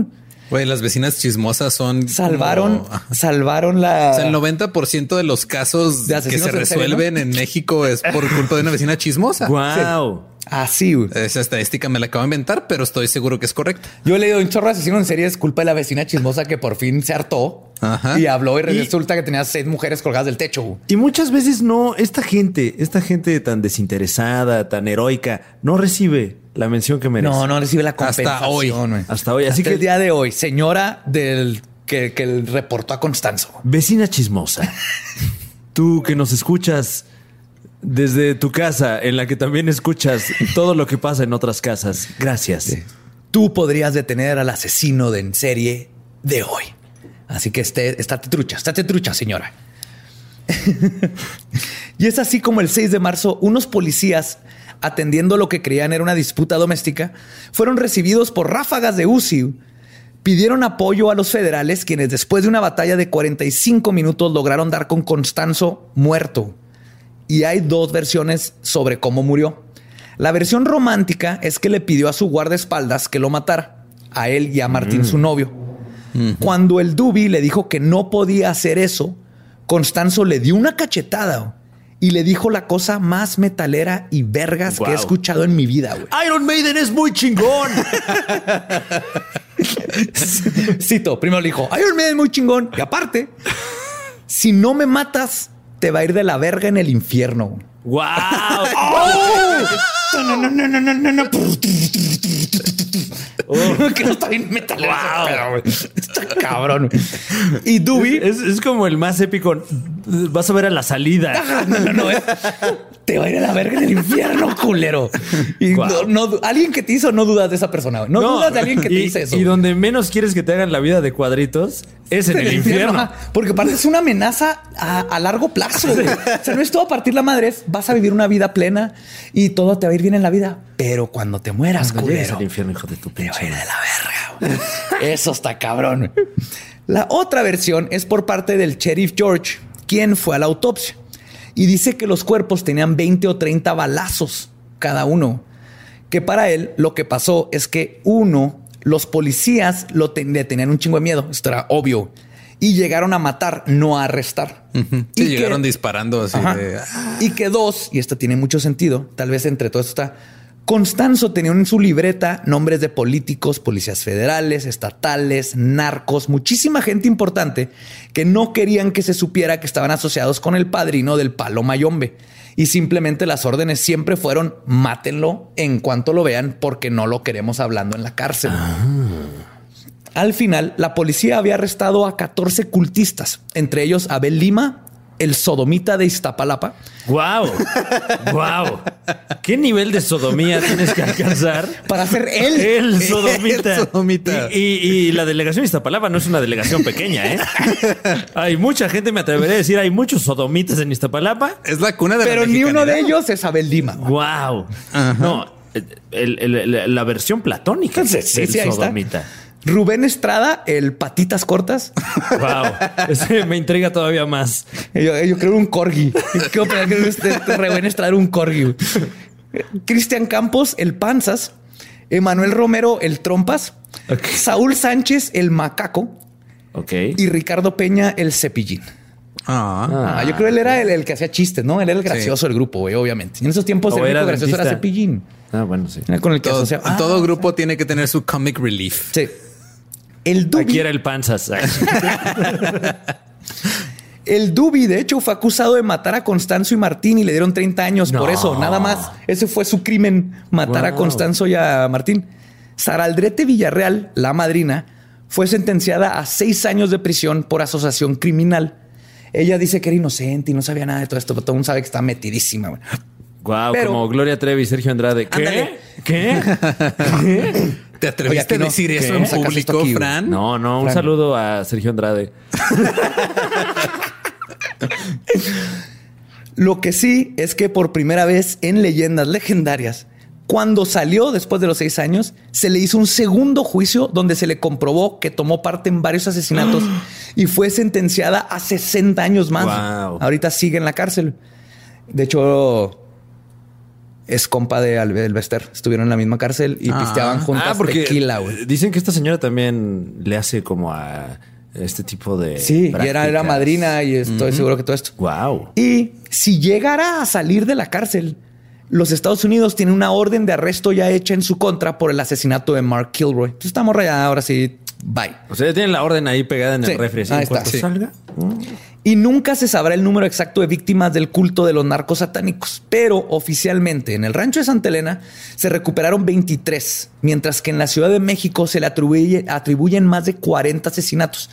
Güey, las vecinas chismosas son. Salvaron, como- salvaron la. O sea, el 90% de los casos De que se en resuelven en México es por culpa de una vecina chismosa. Wow. Así, güey. Esa estadística me la acabo de inventar, pero estoy seguro que es correcta. Yo he leído un chorro de asesinos en serie, es culpa de la vecina chismosa que por fin se hartó Ajá. y habló y Y- resulta que tenía seis mujeres colgadas del techo. güey. Y muchas veces no, esta gente, esta gente tan desinteresada, tan heroica, no recibe la mención que merece. No, no recibe la Hasta compensación. hoy. güey. Hasta hoy. Así Hasta que, el día de hoy, señora del que, que el reportó a Constanzo. vecina chismosa, tú que nos escuchas desde tu casa, en la que también escuchas todo lo que pasa en otras casas, gracias. Tú podrías detener al asesino de en serie de hoy. Así que esté, estate trucha, estate trucha, señora. y es así como el 6 de marzo, unos policías, atendiendo lo que creían era una disputa doméstica, fueron recibidos por ráfagas de UCI. Pidieron apoyo a los federales, quienes después de una batalla de 45 minutos lograron dar con Constanzo muerto. Y hay dos versiones sobre cómo murió. La versión romántica es que le pidió a su guardaespaldas que lo matara, a él y a Martín, su novio. Cuando el Dubi le dijo que no podía hacer eso, Constanzo le dio una cachetada y le dijo la cosa más metalera y vergas que he escuchado en mi vida. Iron Maiden es muy chingón. Cito, primero le dijo, Iron Man es muy chingón. Y aparte, si no me matas, te va a ir de la verga en el infierno. wow. No, no, no, no, no, no, no. que no está bien pedo, güey. Está cabrón. Y Dubi. Es, es como el más épico. Vas a ver a la salida. No, no, no. eh. Te va a ir a la verga en el infierno, culero. Y Guau. no, no- alguien que te hizo, no dudas de esa persona. güey. No, dudas de alguien que te y, dice eso. Y donde menos quieres que te hagan la vida de cuadritos es en el infierno. Porque aparte es una amenaza a, a largo plazo. güey. O sea, no es todo a partir la madre, es vas a vivir una vida plena y todo te va a ir bien en la vida. Pero cuando te mueras, Cuando culero, al infierno, hijo de tu te va a pinche. ir de la verga. Eso está cabrón. La otra versión es por parte del sheriff George, quien fue a la autopsia y dice que los cuerpos tenían 20 o 30 balazos cada uno. Que para él lo que pasó es que uno, los policías lo ten- le tenían un chingo de miedo. Esto era obvio. Y llegaron a matar, no a arrestar. Sí, Y que- llegaron disparando así de. "Ah". Y que dos, y esto tiene mucho sentido, tal vez entre todo esto está. Constanzo tenía en su libreta nombres de políticos, policías federales, estatales, narcos, muchísima gente importante que no querían que se supiera que estaban asociados con el padrino del palo Mayombe. y simplemente las órdenes siempre fueron mátenlo en cuanto lo vean porque no lo queremos hablando en la cárcel. Al final, la policía había arrestado a 14 cultistas, entre ellos Abel Lima, el sodomita de Iztapalapa, Wow, wow. ¿Qué nivel de sodomía tienes que alcanzar? para hacer él. El sodomita. El sodomita. Y, y- y la delegación de Iztapalapa no es una delegación pequeña, ¿eh? Hay mucha gente, me atreveré a decir, hay muchos sodomitas en Iztapalapa. Es la cuna de la Pero ni uno de ellos es Abel Lima. Wow. No, el- el- el- la versión platónica Sí, del sí, sí, ahí está. Rubén Estrada, el patitas cortas. Wow. Ese me intriga todavía más. Yo, yo creo un corgi. ¿Qué opinas que este, este Rubén Estrada era un corgi? Cristian Campos, el panzas. Emanuel Romero, el trompas. Saúl Sánchez, el macaco. Ok. Y Ricardo Peña, el cepillín. Ah. Ah, yo creo que él era el, el que hacía chistes, ¿no? Él era el gracioso del grupo, güey, obviamente. Y en esos tiempos O el era único gracioso era cepillín. Ah, bueno, sí. Era con el que todo, asociaba- Ah, todo grupo tiene que tener su comic relief. Sí. El Dubi, Aquí era el panzas. el Dubi, de hecho, fue acusado de matar a Constanzo y Martín y le dieron 30 años por eso, nada más. Ese fue su crimen, matar a. Constanzo y a Martín. Saraldrete Villarreal, la madrina, fue sentenciada a seis años de prisión por asociación criminal. Ella dice que era inocente y no sabía nada de todo esto, pero todo el mundo sabe que está metidísima. Wow, Pero- como Gloria Trevi y Sergio Andrade. ¿Qué? Ándale. ¿Qué? ¿Qué? ¿Te atreviste Oye, a no. decir ¿Qué? eso en público, aquí. Fran? No, no, un Fran. saludo a Sergio Andrade. Lo que sí es que por primera vez en leyendas legendarias, cuando salió después de los seis años, se le hizo un segundo juicio donde se le comprobó que tomó parte en varios asesinatos y fue sentenciada a 60 años más. Wow. Ahorita sigue en la cárcel. De hecho, es compa de Alvester. Estuvieron en la misma cárcel y Ah. pisteaban juntas tequila, güey. dicen que esta señora también le hace como a este tipo de. Sí, y era, era madrina y estoy seguro que todo esto. Wow. Y si llegara a salir de la cárcel, los Estados Unidos tienen una orden de arresto ya hecha en su contra por el asesinato de Mark Kilroy. Entonces estamos ya, ahora sí, bye. O sea, ya tienen la orden ahí pegada en Sí, el refri. así, ahí en está, sí. salga. Y nunca se sabrá el número exacto de víctimas del culto de los narcos satánicos, pero oficialmente en el rancho de Santa Elena se recuperaron 23, mientras que en la Ciudad de México se le atribuye- atribuyen más de 40 asesinatos,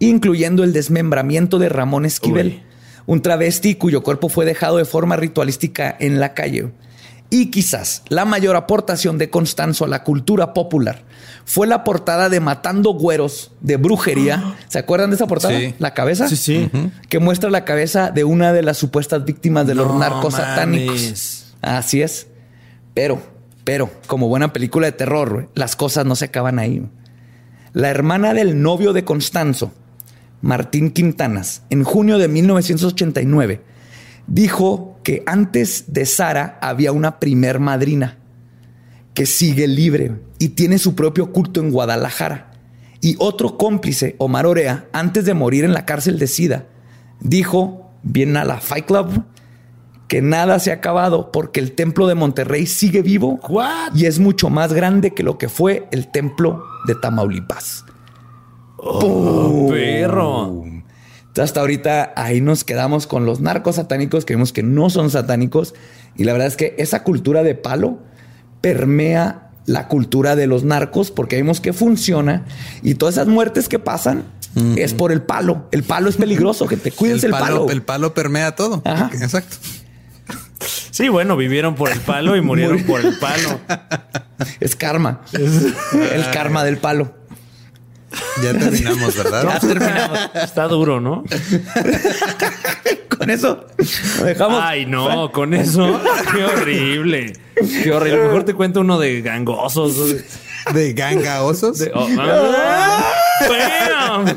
incluyendo el desmembramiento de Ramón Esquivel, Uy. un travesti cuyo cuerpo fue dejado de forma ritualística en la calle. Y quizás la mayor aportación de Constanzo a la cultura popular fue la portada de Matando Güeros de brujería. ¿Se acuerdan de esa portada? Sí. La cabeza. Sí, sí. Que muestra la cabeza de una de las supuestas víctimas de los No narcos mames. satánicos. Así es. Pero, pero, como buena película de terror, las cosas no se acaban ahí. La hermana del novio de Constanzo, Martín Quintanas, en junio de 1989, dijo que antes de Sara había una primer madrina que sigue libre y tiene su propio culto en Guadalajara. Y otro cómplice, Omar Orea, antes de morir en la cárcel de Sida, dijo, bien a la Fight Club, que nada se ha acabado porque el templo de Monterrey sigue vivo What? y es mucho más grande que lo que fue el templo de Tamaulipas. Oh, perro. Entonces, hasta ahorita ahí nos quedamos con los narcos satánicos que vemos que no son satánicos. Y la verdad es que esa cultura de palo permea la cultura de los narcos porque vemos que funciona y todas esas muertes que pasan es por el palo. El palo es peligroso, que te cuides el, el, palo, palo. el palo permea todo. Ajá. Exacto. Sí, bueno, vivieron por el palo y murieron por el palo. Es karma. el karma del palo. Ya terminamos, Ya ¿verdad? terminamos. Está duro, ¿no? Con eso lo dejamos. Ay, no, con eso. Qué horrible. Qué horrible. Mejor te cuento uno de gangosos. De ganga osos. De- oh, ah, bam.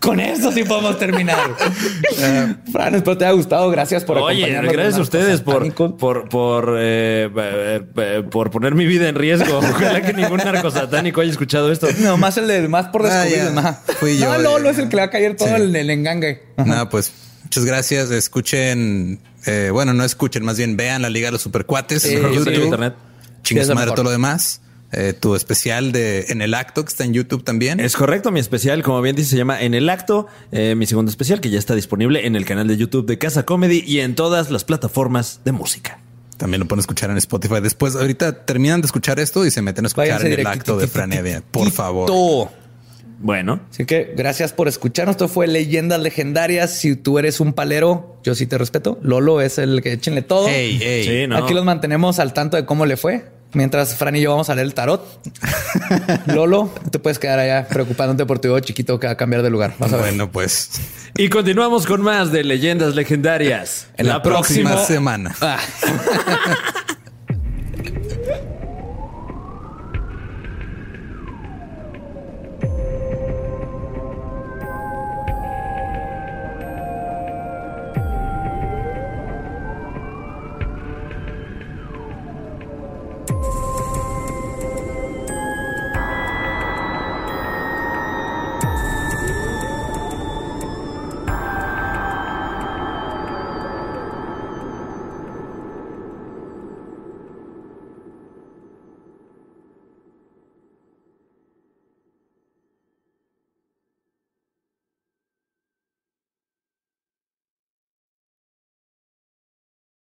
Con eso sí podemos terminar. Fran, espero te haya gustado. Gracias por Oye, acompañarnos. gracias a ustedes por, por, por, eh, eh, eh, por poner mi vida en riesgo. Ojalá que ningún narcosatánico haya escuchado esto. No, más el de más por Ah, descubrir. ya. ajá. Fui yo No, Lolo es el que le va a caer todo Sí. el, el engangue. Nada, pues muchas gracias. Escuchen, eh, bueno, no escuchen, más bien vean la Liga de los Supercuates Sí, en YouTube. internet. Lo madre todo lo demás. Eh, tu especial de En el Acto, que está en YouTube también. Es correcto, mi especial, como bien dice, se llama En el Acto, eh, mi segundo especial, que ya está disponible en el canal de YouTube de Casa Comedy y en todas las plataformas de música. También lo pueden escuchar en Spotify. Después, ahorita terminan de escuchar esto y se meten a escuchar Váyanse en el acto de Franevia. Por favor. Bueno, Así que gracias por escucharnos. Esto fue Leyendas Legendarias. Si tú eres un palero, yo sí te respeto. Lolo es el que échenle todo. Hey, hey. sí, no. Aquí los mantenemos al tanto de cómo le fue. Mientras Fran y yo vamos a leer el tarot. Lolo, te puedes quedar allá preocupándote por tu hijo chiquito que va a cambiar de lugar. Vas a ver. Bueno, pues Y continuamos con más de leyendas legendarias. en la, próxima próximo- semana. Ah.